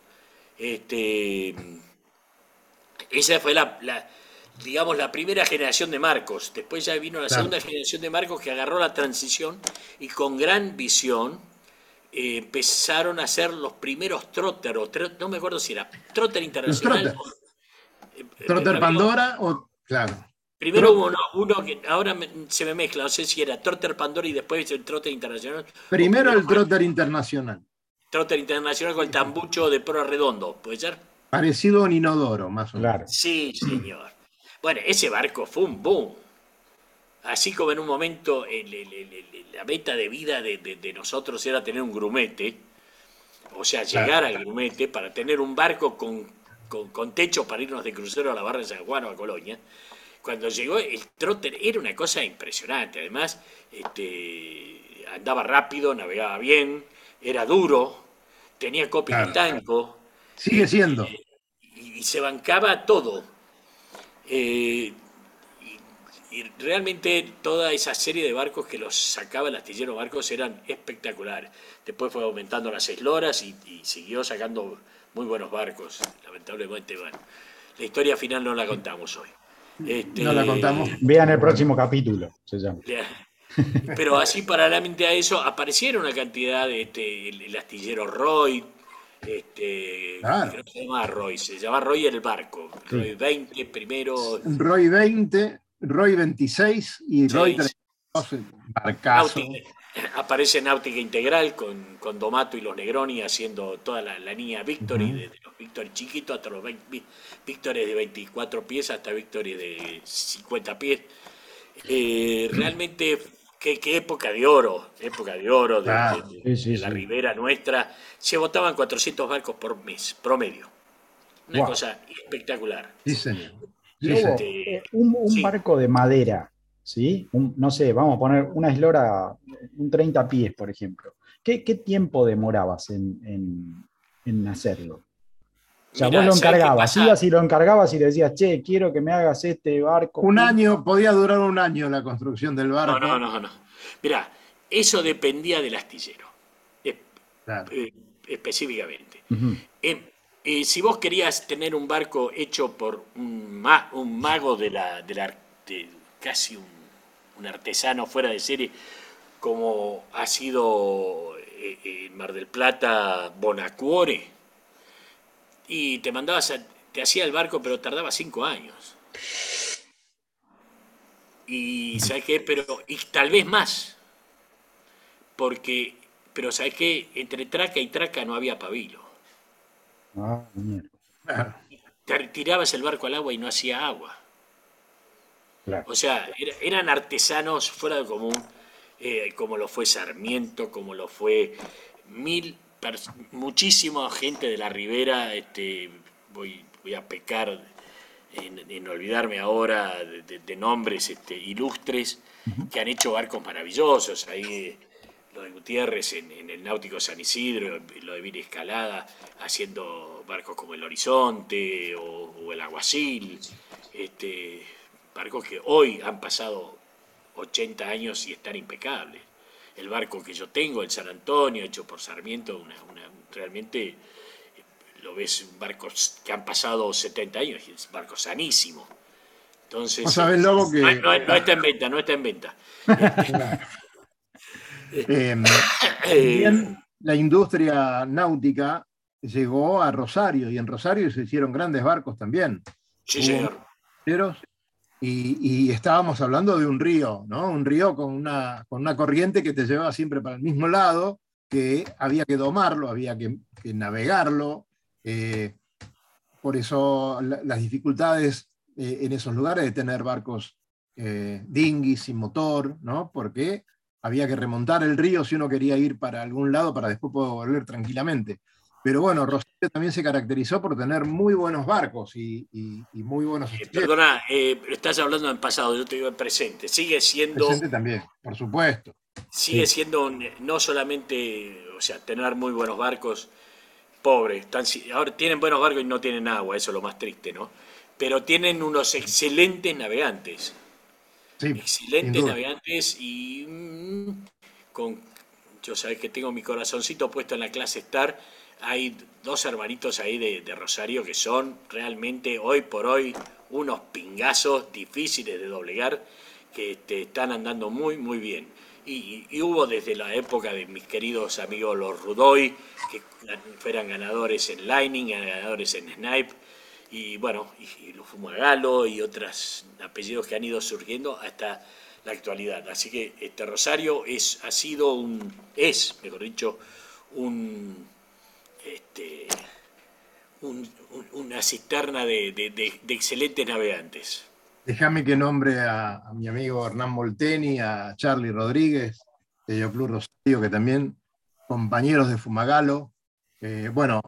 Este, esa fue la, la, digamos, la primera generación de Marcos. Después ya vino la Claro. segunda generación de Marcos que agarró la transición y con gran visión eh, empezaron a hacer los primeros trotter, o no me acuerdo si era trotter internacional. trotter. o- eh, eh, Trotter había- Pandora o, claro, Primero hubo uno, uno que ahora me- se me mezcla, no sé si era Trotter Pandora y después el Trotter Internacional. primero O el Trotter Internacional, Trotter Internacional con el tambucho de pro redondo, ¿puede ser? parecido a un inodoro, más o menos. Claro. Sí, señor. Bueno, ese barco fue un boom. Así como en un momento el- el- el- el- la meta de vida de, de- de nosotros era tener un grumete, o sea, llegar al grumete para tener un barco con, con- con techo para irnos de crucero a la barra de San Juan o a Colonia. Cuando llegó el trotter era una cosa impresionante. Además, este, andaba rápido, navegaba bien, era duro, tenía copia de Claro. tanco Sigue siendo. y, y se bancaba todo. Eh, y, realmente toda esa serie de barcos que los sacaba el astillero Marcos eran espectaculares. Después fue aumentando las esloras y, y siguió sacando muy buenos barcos. Lamentablemente, bueno, la historia final no la contamos hoy. Este, No la contamos. Vean el próximo capítulo, se llama. Pero así paralelamente a eso aparecieron una cantidad de este, el, el astillero Roy, este, Claro. creo que se llamaba Roy, se llamaba Roy el barco, Sí. Roy 20 primero, Roy 20, Roy 26 y Sí, Roy sí. 32, barcazo. Náutica, aparece Náutica Integral con, con Domato y los Negroni haciendo toda la, la línea Victory, desde los Victory chiquitos hasta los 20 Victory de 24 pies hasta Victory de 50 pies. Eh, realmente, qué, qué época de oro, época de oro de, Claro. de- Sí, sí, de la sí. ribera nuestra. Se votaban 400 barcos por mes, promedio. Una Wow. cosa espectacular. Sí, señor. Señor. eh, un, un Sí. barco de madera, ¿sí? Un- no sé, vamos a poner una eslora, un 30 pies, por ejemplo. ¿Qué, qué tiempo demorabas en, en- en hacerlo? O sea, Mirá, vos lo ¿sabés qué encargabas, ibas y lo encargabas y le decías, che, quiero que me hagas este barco. Un año, podía durar un año la construcción del barco. No, no, no, no. Mirá, eso dependía del astillero, eh, Claro. específicamente. Eh, eh, si vos querías tener un barco hecho por un, ma- un mago de la, casi un, artesano fuera de serie, como ha sido eh, en Mar del Plata Bonacuore, y te mandabas, a- te hacía el barco, pero tardaba cinco años. Y ¿sabes qué? Pero, y tal vez más. Porque, pero ¿sabes qué? Entre traca y traca no había pabilo. Ah, mierda, Claro. Tirabas el barco al agua y no hacía agua. claro. O sea, era- eran artesanos fuera de común, eh, como lo fue Sarmiento, como lo fue mil, muchísima gente de la ribera, este, voy, voy a pecar en, en olvidarme ahora de, de- de nombres este, ilustres que han hecho barcos maravillosos. Ahí eh, lo de Gutiérrez en, en el Náutico San Isidro, lo de Viri Escalada haciendo barcos como el Horizonte o, o el Aguacil. Este, barcos que hoy han pasado 80 años y están impecables. El barco que yo tengo, el San Antonio, hecho por Sarmiento, una, una- realmente lo ves barcos que han pasado 70 años y es un barco sanísimo. Entonces, Lobo, que- no, no- no está en venta, no está en venta. Eh, Eh, también la industria náutica llegó a Rosario y en Rosario se hicieron grandes barcos también. sí, señor. Pero y, estábamos hablando de un río, ¿no? Un río con una, con una corriente que te llevaba siempre para el mismo lado, que había que domarlo, había que, navegarlo. Eh, por eso las dificultades eh, en esos lugares de tener barcos eh, dinghy sin motor, ¿no? Porque había que remontar el río si uno quería ir para algún lado para después poder volver tranquilamente. Pero bueno, Rosario también se caracterizó por tener muy buenos barcos y, muy buenos. Eh, perdona, eh, estás hablando en pasado, yo te digo en presente. Sigue siendo. Presente también, por supuesto. Sigue siendo no solamente, o sea, tener muy buenos barcos, pobres. ahora tienen buenos barcos y no tienen agua, eso es lo más triste, ¿no? Pero tienen unos excelentes navegantes. Sí, excelentes navegantes y mm, con. Yo sabes que tengo mi corazoncito puesto en la clase Star hay dos hermanitos ahí de, Rosario que son realmente hoy por hoy unos pingazos difíciles de doblegar que te están andando muy, muy bien. Y, hubo desde la época de mis queridos amigos los Rudoy, que fueran ganadores en Lightning, ganadores en Snipe, y bueno, y, los Fumagalo y otros apellidos que han ido surgiendo hasta la actualidad. Así que este Rosario es, ha sido un, es, mejor dicho, un este, una cisterna de, excelentes navegantes. Déjame que nombre a, mi amigo Hernán Molteni, a Charlie Rodríguez, de Club Rosario, que también compañeros de Fumagalo. bueno,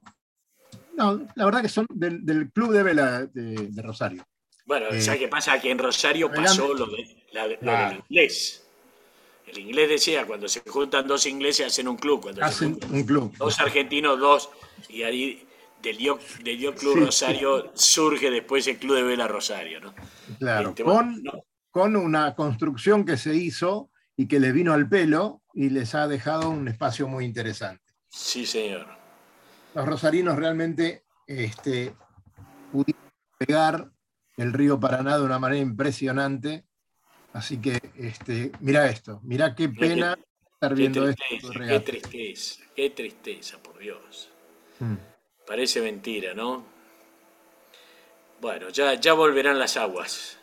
no, la verdad que son del, Club de Vela de, Rosario. Bueno, eh, ¿sabes qué pasa? Que en Rosario pasó lo, de, del inglés. El inglés decía, cuando se juntan dos ingleses hacen un club. Cuando hacen un club. Dos argentinos, dos. Y ahí del Dio, Club Rosario surge después el Club de Vela Rosario. ¿no? Claro, este, con, con una construcción que se hizo y que les vino al pelo y les ha dejado un espacio muy interesante. Sí, señor. Los rosarinos realmente este, pudieron pegar el río Paraná de una manera impresionante Así que, este, mira esto, mira qué pena estar viendo esto. Qué tristeza, qué tristeza, por Dios. Hmm. Parece mentira, ¿no? Bueno, ya, ya volverán las aguas.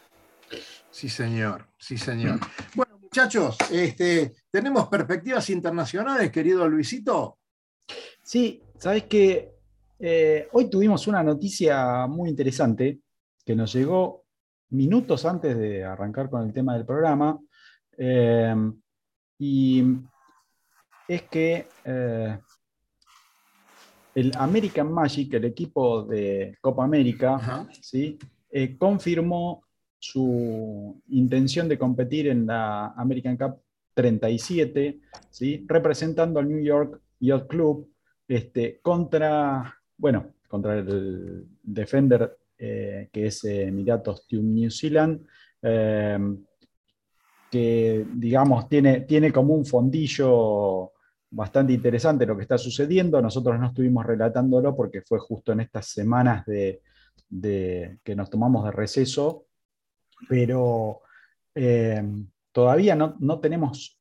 Sí, señor, sí, señor. Bueno, muchachos, este, ¿tenemos perspectivas internacionales, querido Luisito? Sí, sabes que eh, hoy tuvimos una noticia muy interesante que nos llegó minutos antes de arrancar con el tema del programa. Eh, y es que eh, el American Magic, el equipo de Copa América, ¿sí? Confirmó su intención de competir en la American Cup 37, ¿sí? representando al New York Yacht Club este, contra, bueno, contra el Defender eh, que es Emiratos New Zealand, eh, que digamos tiene, tiene como un fondillo bastante interesante lo que está sucediendo. Nosotros no estuvimos relatándolo porque fue justo en estas semanas de, que nos tomamos de receso, pero eh, todavía no, tenemos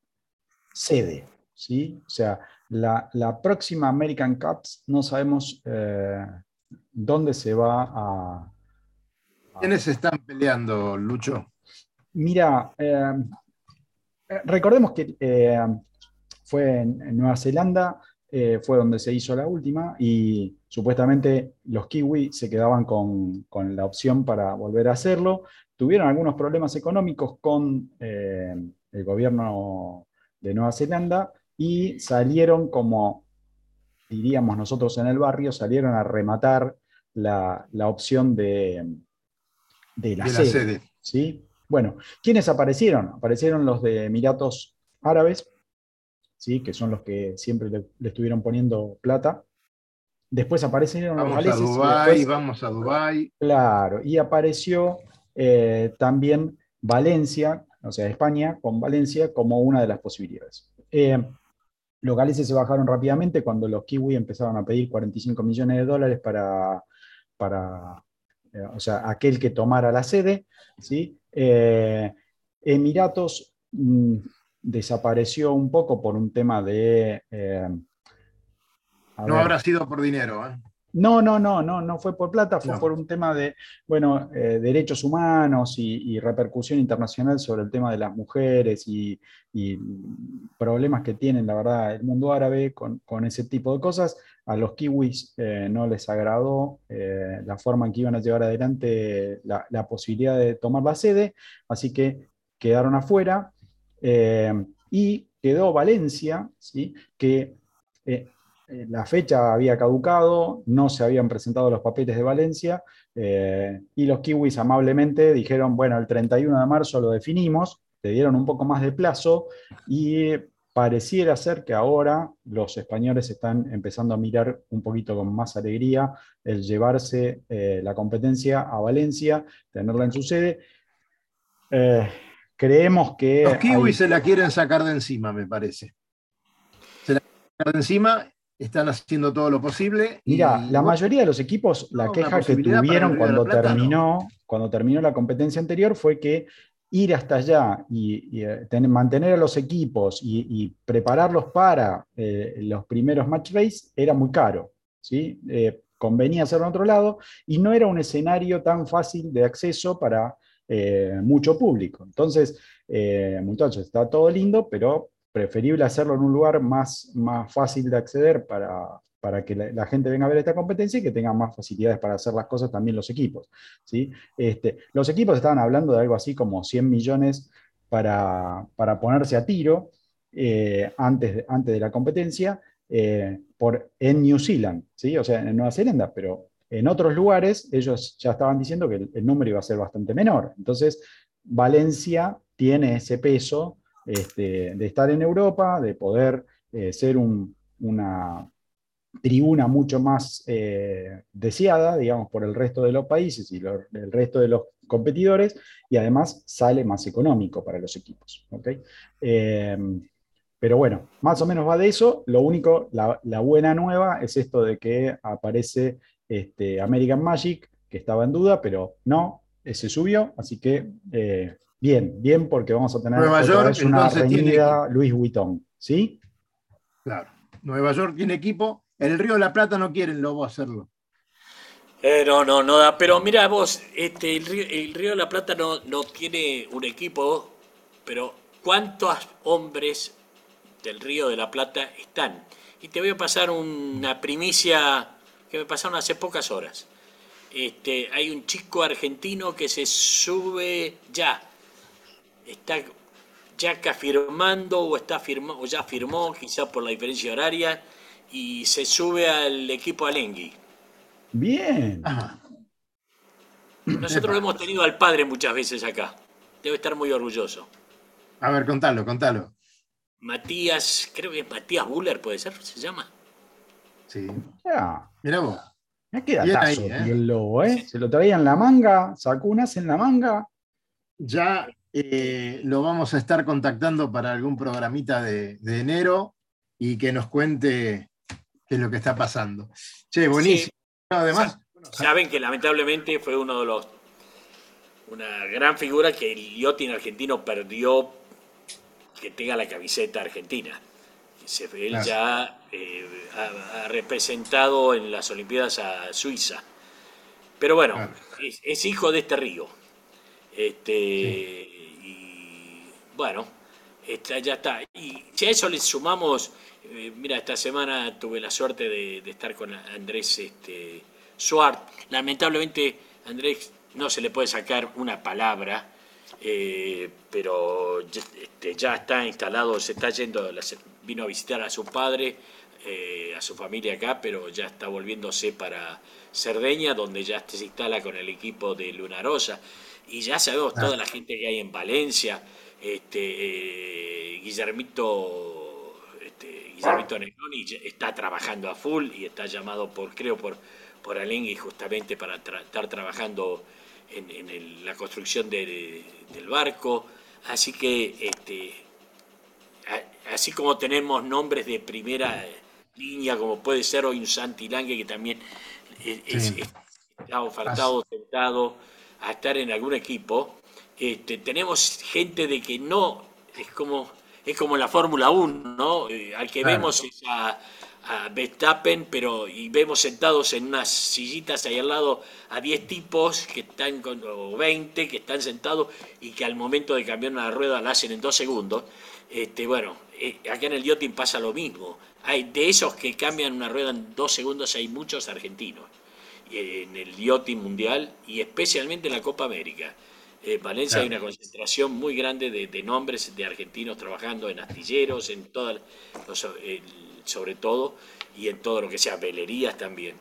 sede. ¿sí? O sea, la, próxima American Cups no sabemos dónde se va a... ¿Quiénes están peleando, Lucho? Mira, eh, eh, recordemos que eh, fue en, Nueva Zelanda, fue donde se hizo la última y supuestamente los kiwi se quedaban con, la opción para volver a hacerlo. Tuvieron algunos problemas económicos con el gobierno de Nueva Zelanda y salieron como diríamos nosotros en el barrio, salieron a rematar la, opción de, de la, sede. ¿sí? Bueno, ¿quiénes aparecieron? Aparecieron los de Emiratos Árabes, ¿sí? que son los que siempre le, estuvieron poniendo plata. Después aparecieron vamos los A Dubai, vamos a Dubái. Claro, y apareció eh, también Valencia, o sea, España con Valencia como una de las posibilidades. Eh, los galeses se bajaron rápidamente cuando los kiwi empezaron a pedir 45 millones de dólares para, para eh, o sea, aquel que tomara la sede. ¿sí? Eh, Emiratos mm, desapareció un poco por un tema de... Eh, no habrá sido por dinero. No, no, no, no, no fue por plata, fue No. por un tema de, bueno, eh, derechos humanos y, y repercusión internacional sobre el tema de las mujeres y, y problemas que tienen, la verdad, el mundo árabe con, con ese tipo de cosas. A los kiwis eh, no les agradó eh, la forma en que iban a llevar adelante la, la posibilidad de tomar la sede, así que quedaron afuera. y quedó Valencia, ¿sí? que eh, eh, la fecha había caducado, no se habían presentado los papeles de Valencia, eh, y los kiwis amablemente dijeron, bueno, el 31 de marzo lo definimos, le dieron un poco más de plazo, y pareciera ser que ahora los españoles están empezando a mirar un poquito con más alegría el llevarse eh, la competencia a Valencia, tenerla en su sede. Eh, creemos que... Los kiwis hay- se la quieren sacar de encima, me parece. Se la quieren sacar de encima, están haciendo todo lo posible. Mira, la mayoría de los equipos, la No, queja que tuvieron cuando Plata, no. terminó, cuando terminó la competencia anterior fue que ir hasta allá y, y, eh, tener- mantener a los equipos y, y prepararlos para eh, los primeros match race era muy caro. ¿sí? Eh, convenía hacerlo en otro lado y no era un escenario tan fácil de acceso para eh, mucho público. Entonces, muchachos, está todo lindo, pero preferible hacerlo en un lugar más, más fácil de acceder para, para que la, gente venga a ver esta competencia y que tengan más facilidades para hacer las cosas también los equipos. ¿sí? Este, los equipos estaban hablando de algo así como 100 millones para, para ponerse a tiro eh, antes, de, antes de la competencia eh, por, en New Zealand, ¿sí? o sea, en Nueva Zelanda, pero en otros lugares ellos ya estaban diciendo que el, el número iba a ser bastante menor. Entonces, Valencia tiene ese peso este, de estar en Europa, de poder eh, ser un, una tribuna mucho más eh, deseada, digamos, por el resto de los países y el resto de los competidores, y además sale más económico para los equipos. Eh, pero bueno, más o menos va de eso. Lo único, la, la buena nueva es esto de que aparece este, American Magic, que estaba en duda, pero no, se subió, así que eh, bien, bien porque vamos a tener Nueva York, vez una tiene reñida Luis Vuitton, ¿sí? Claro. Nueva York tiene equipo. En el Río de la Plata no quieren Lobo hacerlo. Eh, no, no, no da. Pero mira vos, este, el, Río, el Río de la Plata no, no tiene un equipo, pero ¿cuántos hombres del Río de la Plata están? Y te voy a pasar una primicia que me pasaron hace pocas horas. Este, hay un chico argentino que se sube ya. Está ya que firmando o está firma, o ya firmó, quizá por la diferencia horaria, y se sube al equipo Alengui. Bien. Ajá. Nosotros lo hemos tenido al padre muchas veces acá. Debe estar muy orgulloso. A ver, contalo, contalo. Matías, creo que es Matías Buller, puede ser, se llama. Sí. Ya. Mirá vos. Me queda Bien tazo, ahí, ¿eh? tío, el lobo, ¿eh? Se lo traía en la manga, sacó un as en la manga. Ya eh, lo vamos a estar contactando para algún programita de, de enero y que nos cuente qué es lo que está pasando. Che, buenísimo. Además, Saben que lamentablemente fue uno de los. Una gran figura que el yachting argentino perdió que tenga la camiseta argentina. Él Claro. ya eh, ha, ha representado en las Olimpiadas a Suiza. Pero bueno, Claro. es, es hijo de este río. Este, bueno, ya está. Y si a eso le sumamos, eh, mira, esta semana tuve la suerte de, de estar con Andrés este, Suart. Lamentablemente, Andrés no se le puede sacar una palabra, eh, pero ya, este, ya está instalado, se está yendo, vino a visitar a su padre, eh, a su familia acá, pero ya está volviéndose para Cerdeña, donde ya se instala con el equipo de Lunarosa. Y ya sabemos Ah. toda la gente que hay en Valencia, este, eh, Guillermito, este, Guillermito está trabajando a full y está llamado por, creo, por, por Alengui justamente para tra- estar trabajando en, en el- la construcción del, del barco. Así que, este, a- así como tenemos nombres de primera línea, como puede ser hoy un Santi Lange, que también es, es- Sí. está ofertado, tentado a estar en algún equipo, este, tenemos gente de que no, es como, es como la Fórmula 1, ¿no? Eh, al que Claro. vemos es a, a Verstappen, pero y vemos sentados en unas sillitas ahí al lado a 10 tipos que están con, o 20 que están sentados y que al momento de cambiar una rueda la hacen en dos segundos. Este, bueno, eh, acá en el yachting pasa lo mismo. Hay de esos que cambian una rueda en dos segundos, hay muchos argentinos en el yachting mundial y especialmente en la Copa América. En Valencia hay una concentración muy grande de, nombres de argentinos trabajando en astilleros, en todas, sobre todo, y en todo lo que sea velerías también.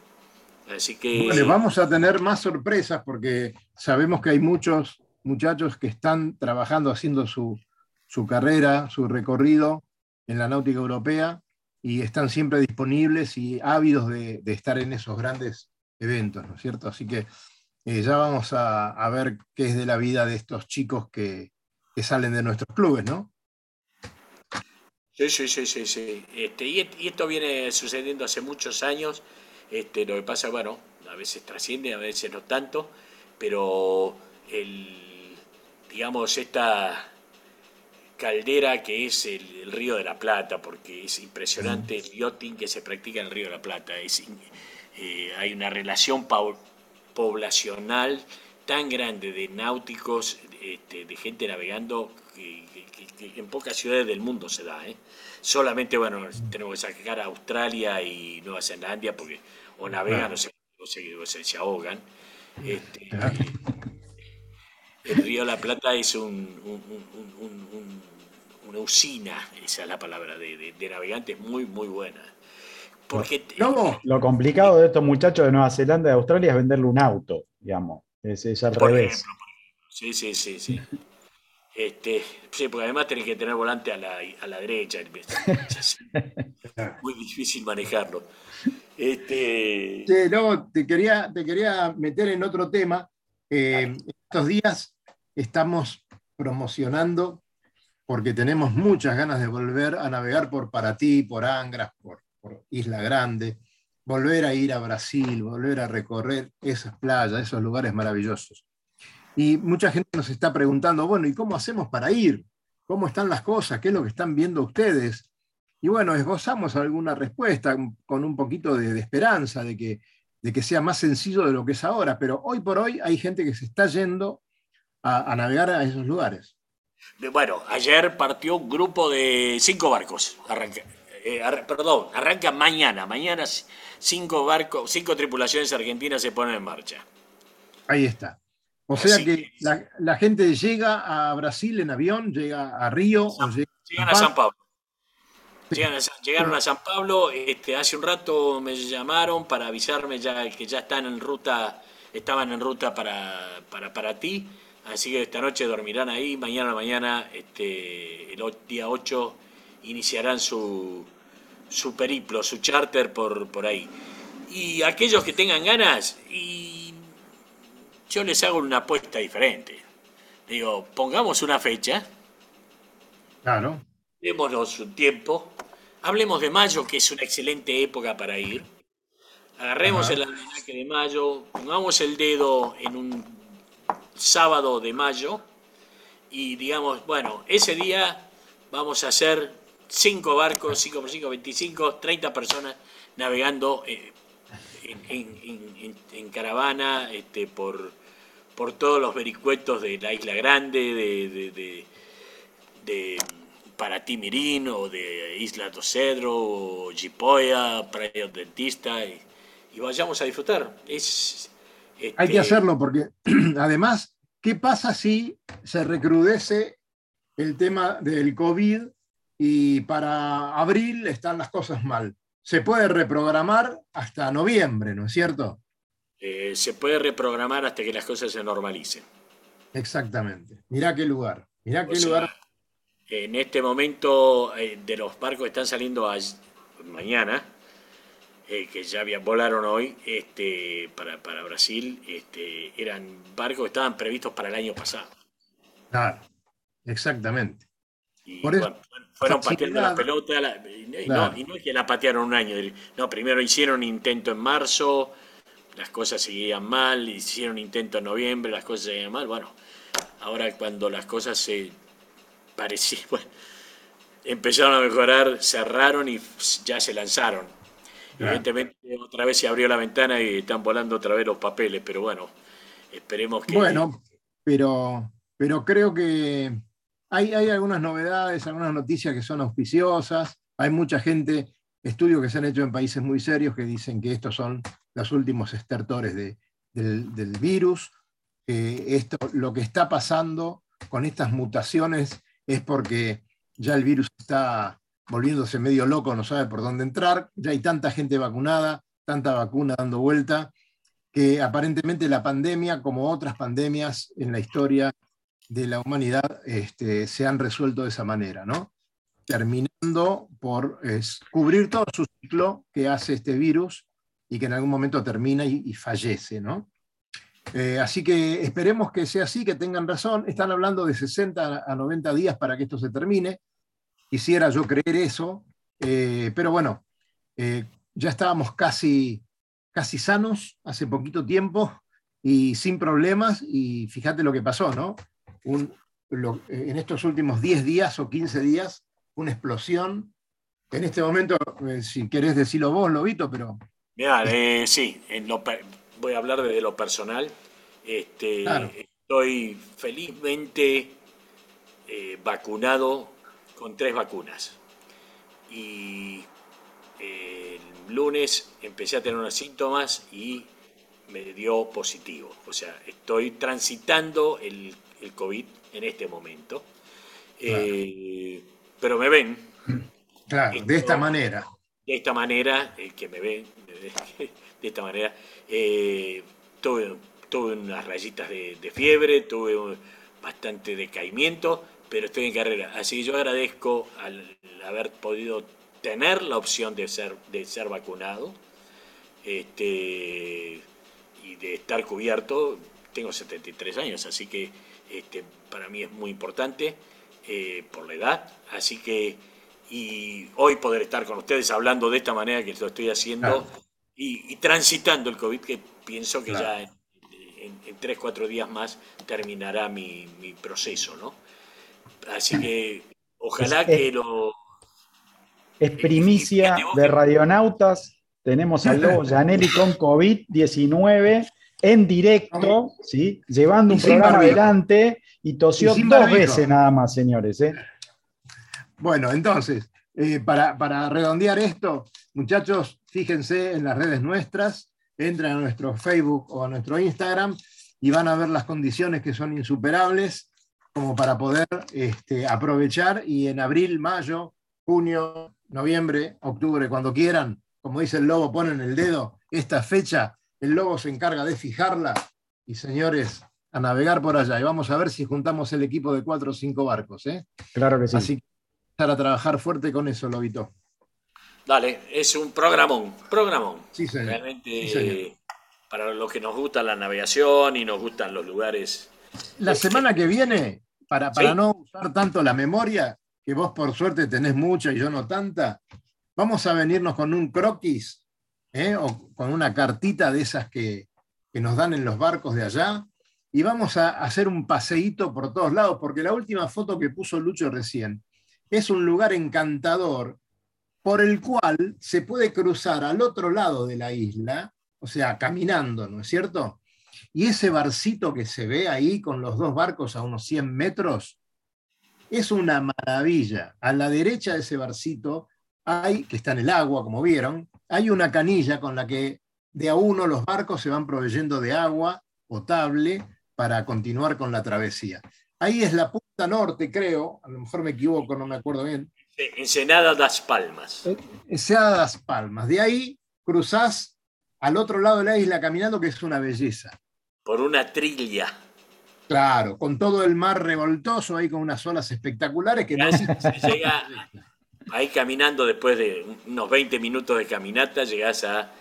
Así que. vamos a tener más sorpresas porque sabemos que hay muchos muchachos que están trabajando, haciendo su, su carrera, su recorrido en la náutica europea y están siempre disponibles y ávidos de, estar en esos grandes eventos, ¿no es cierto? Así que eh, ya vamos a, ver qué es de la vida de estos chicos que, salen de nuestros clubes, ¿no? Sí, sí, sí, sí, sí. Este, y, esto viene sucediendo hace muchos años. Este, lo que pasa, bueno, a veces trasciende, a veces no tanto, pero el, digamos, esta caldera que es el, Río de la Plata, porque es impresionante el yachting que se practica en el Río de la Plata. Es, eh, hay una relación poblacional tan grande de náuticos, este, de gente navegando, que, en pocas ciudades del mundo se da. ¿eh? Solamente, bueno, tenemos que sacar a Australia y Nueva Zelanda, porque o navegan o, se, se, ahogan. Este, el Río de la Plata es un, una usina, esa es la palabra, de, navegantes muy, muy buena. Porque, Lo complicado de estos muchachos de Nueva Zelanda y Australia es venderle un auto, digamos. Es, al revés. sí, sí, sí, sí. Este, sí, porque además tenés que tener volante a la, a la derecha. Muy difícil manejarlo. Este... Sí, no, te quería, te quería meter en otro tema. Eh, estos días estamos promocionando porque tenemos muchas ganas de volver a navegar por Paraty, por Angras, por, Isla Grande, volver a ir a Brasil, volver a recorrer esas playas, esos lugares maravillosos. Y mucha gente nos está preguntando, bueno, ¿y cómo hacemos para ir? ¿Cómo están las cosas? ¿Qué es lo que están viendo ustedes? Y bueno, esbozamos alguna respuesta con un poquito de, esperanza de que, de que sea más sencillo de lo que es ahora, pero hoy por hoy hay gente que se está yendo a, navegar a esos lugares. Bueno, ayer partió un grupo de cinco barcos. Arranca, eh, perdón, arranca mañana. Mañana cinco barcos, cinco tripulaciones argentinas se ponen en marcha. Ahí está. O sea que, la, gente llega a Brasil en avión, llega a Río. llegan a San Pablo. Llegaron a San Pablo. Este, hace un rato me llamaron para avisarme ya que ya están en ruta, estaban en ruta para, para, para ti Así que esta noche dormirán ahí, mañana a la mañana, este, el día 8, iniciarán su, su periplo, su charter por, por ahí. Y aquellos que tengan ganas, y yo les hago una apuesta diferente. Digo, pongamos una fecha. Claro. Démonos un tiempo. Hablemos de mayo, que es una excelente época para ir. Agarremos el almanaque de mayo, pongamos el dedo en un sábado de mayo y digamos, bueno, ese día vamos a hacer cinco barcos, 5 por 5, 25, 30 personas navegando eh, en, caravana este, por, por todos los vericuetos de la Isla Grande, de, de, de, de Mirín o de Isla do Cedro o Jipoya, Praia Dentista y, y vayamos a disfrutar. Es, hay que este, hacerlo porque además, ¿qué pasa si se recrudece el tema del COVID y para abril están las cosas mal? Se puede reprogramar hasta noviembre, ¿no es cierto? Eh, se puede reprogramar hasta que las cosas se normalicen. Exactamente. Mirá qué lugar. Mirá qué lugar. En este momento eh, de los barcos que están saliendo mañana, eh, que ya volaron hoy este, para, Brasil, este, eran barcos que estaban previstos para el año pasado. Claro, exactamente. Y fueron pateando la pelota, y, no, es que la patearon un año, no, primero hicieron intento en marzo, las cosas seguían mal, hicieron intento en noviembre, las cosas seguían mal, bueno, ahora cuando las cosas se parecían, empezaron a mejorar, cerraron y ya se lanzaron. Evidentemente, otra vez se abrió la ventana y están volando otra vez los papeles, pero bueno, esperemos que. Bueno, pero, pero creo que hay, algunas novedades, algunas noticias que son auspiciosas. Hay mucha gente, estudios que se han hecho en países muy serios que dicen que estos son los últimos estertores de, del, del, virus. esto, lo que está pasando con estas mutaciones es porque ya el virus está volviéndose medio loco, no sabe por dónde entrar, ya hay tanta gente vacunada, tanta vacuna dando vuelta, que aparentemente la pandemia, como otras pandemias en la historia de la humanidad, este, se han resuelto de esa manera, ¿no? Terminando por cubrir todo su ciclo que hace este virus y que en algún momento termina y, fallece, ¿no? Eh, así que esperemos que sea así, que tengan razón. Están hablando de 60 a 90 días para que esto se termine. Quisiera yo creer eso, eh, pero bueno, eh, ya estábamos casi, casi sanos hace poquito tiempo y sin problemas, y fíjate lo que pasó, ¿no? En estos últimos 10 días o 15 días, una explosión. En este momento, si querés decirlo vos, Lobito, pero... Mira, sí, en lo, voy a hablar desde lo personal. Este, Estoy felizmente eh, vacunado con tres vacunas. Y eh, el lunes empecé a tener unos síntomas y me dio positivo. O sea, estoy transitando el, el COVID en este momento. Eh, pero me ven. Claro, de esta manera. De esta manera, el que me ven, de esta manera. Eh, tuve, unas rayitas de, fiebre, tuve bastante decaimiento, pero estoy en carrera. Así que yo agradezco al haber podido tener la opción de ser, de ser vacunado este, y de estar cubierto. Tengo 73 años, así que este, para mí es muy importante eh, por la edad. Así que, y hoy poder estar con ustedes hablando de esta manera que lo estoy haciendo y, transitando el COVID, que pienso que ya en, tres, cuatro días más terminará mi, proceso, ¿no? Así que ojalá que lo... Es primicia de radionautas, tenemos al lobo Janelli con COVID-19 en directo, ¿sí? llevando un programa adelante y tosió dos veces nada más, señores. ¿eh? Bueno, entonces, eh, para, para redondear esto, muchachos, fíjense en las redes nuestras, entran a nuestro Facebook o a nuestro Instagram y van a ver las condiciones que son insuperables como para poder este, aprovechar y en abril, mayo, junio, noviembre, octubre, cuando quieran, como dice el lobo, ponen el dedo, esta fecha, el lobo se encarga de fijarla y señores, a navegar por allá y vamos a ver si juntamos el equipo de cuatro o cinco barcos. ¿eh? Claro que sí. Así que empezar a trabajar fuerte con eso, Lobito. Dale, es un programón, programón. Sí, señor. Realmente para los que nos gusta la navegación y nos gustan los lugares. La este, semana que viene, para, para no usar tanto la memoria, que vos por suerte tenés mucha y yo no tanta, vamos a venirnos con un croquis ¿eh? o con una cartita de esas que, que nos dan en los barcos de allá y vamos a hacer un paseíto por todos lados, porque la última foto que puso Lucho recién es un lugar encantador por el cual se puede cruzar al otro lado de la isla, o sea, caminando, ¿no es cierto? Y ese barcito que se ve ahí con los dos barcos a unos 100 metros, es una maravilla. A la derecha de ese barcito hay, que está en el agua, como vieron, hay una canilla con la que de a uno los barcos se van proveyendo de agua potable para continuar con la travesía. Ahí es la punta norte, creo, a lo mejor me equivoco, no me acuerdo bien, Ensenada das Palmas. Ensenada das Palmas. De ahí cruzás al otro lado de la isla caminando, que es una belleza. Por una trilla. Claro, con todo el mar revoltoso, ahí con unas olas espectaculares que no se llega ahí caminando después de unos 20 minutos de caminata, llegás a,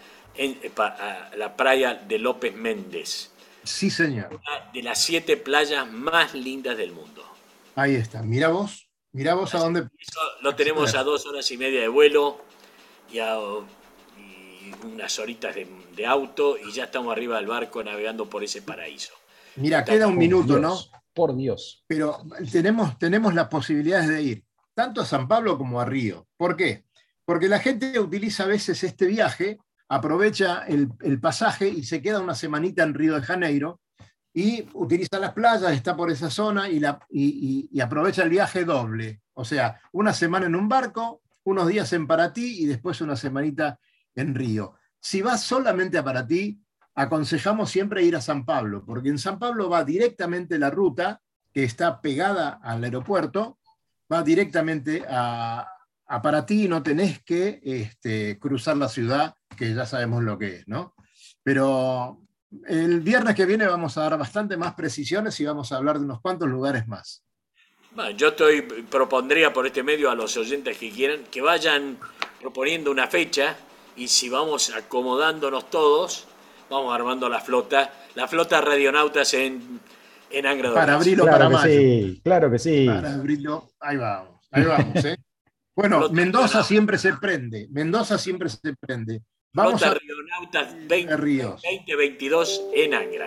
a la playa de López Méndez. Sí, señor. Una de las siete playas más lindas del mundo. Ahí está, mira vos. Mirá vos a dónde. lo tenemos a dos horas y media de vuelo y, a, unas horitas de, auto y ya estamos arriba del barco navegando por ese paraíso. Mira, queda un minuto, ¿no? Por Dios. Pero tenemos, tenemos las posibilidades de ir tanto a San Pablo como a Río. ¿Por qué? porque la gente utiliza a veces este viaje, aprovecha el, pasaje y se queda una semanita en Río de Janeiro y utiliza las playas, está por esa zona y, aprovecha el viaje doble. O sea, una semana en un barco, unos días en Paraty y después una semanita en Río. Si vas solamente a Paraty, aconsejamos siempre ir a San Pablo, porque en San Pablo va directamente la ruta que está pegada al aeropuerto, va directamente a, para ti no tenés que este, cruzar la ciudad, que ya sabemos lo que es, ¿no? Pero el viernes que viene vamos a dar bastante más precisiones y vamos a hablar de unos cuantos lugares más. yo estoy, propondría por este medio a los oyentes que quieran que vayan proponiendo una fecha y si vamos acomodándonos todos, vamos armando la flota, la flota radionautas en, en Angra Para abrilo, para mayo. Sí, claro que sí. Para abrilo, ahí vamos, ahí vamos, ¿eh? Bueno, Mendoza siempre se prende. Mendoza siempre se prende. Vamos a Rionautas 2022 en Angra.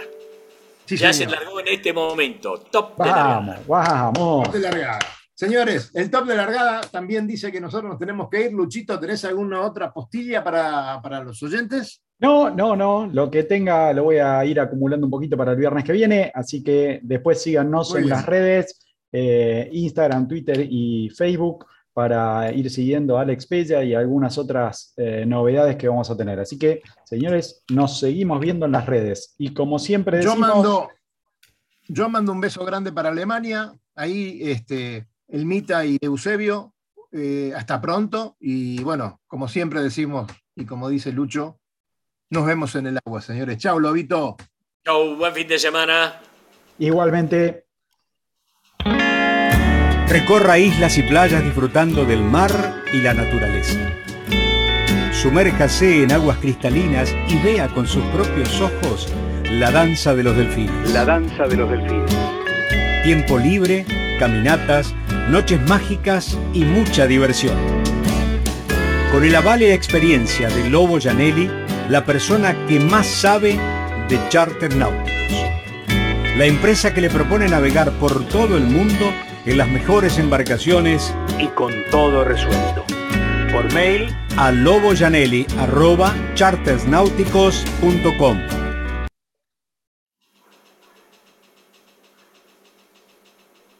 ya se largó en este momento. Top de largada. Vamos. Top de largada. Señores, el top de largada también dice que nosotros nos tenemos que ir. Luchito, ¿tenés alguna otra postilla para, los oyentes? No, no, no. Lo que tenga lo voy a ir acumulando un poquito para el viernes que viene. Así que después síganos en las redes, eh, Instagram, Twitter y Facebook para ir siguiendo a Alex Pella y algunas otras eh, novedades que vamos a tener. Así que, señores, nos seguimos viendo en las redes. Y como siempre decimos... Yo mando, yo mando un beso grande para Alemania. Ahí, este, Elmita y Eusebio, eh, hasta pronto. Y bueno, como siempre decimos, y como dice Lucho, nos vemos en el agua, señores. Chao, Lobito. Chao, buen fin de semana. Igualmente. Recorra islas y playas disfrutando del mar y la naturaleza. Sumérjase en aguas cristalinas y vea con sus propios ojos la danza de los delfines. La danza de los delfines. Tiempo libre, caminatas, noches mágicas y mucha diversión. Con el aval y experiencia de Lobo Janelli, la persona que más sabe de charter náuticos. La empresa que le propone navegar por todo el mundo en las mejores embarcaciones y con todo resuelto. Por mail a loboyanelli.chartersnáuticos.com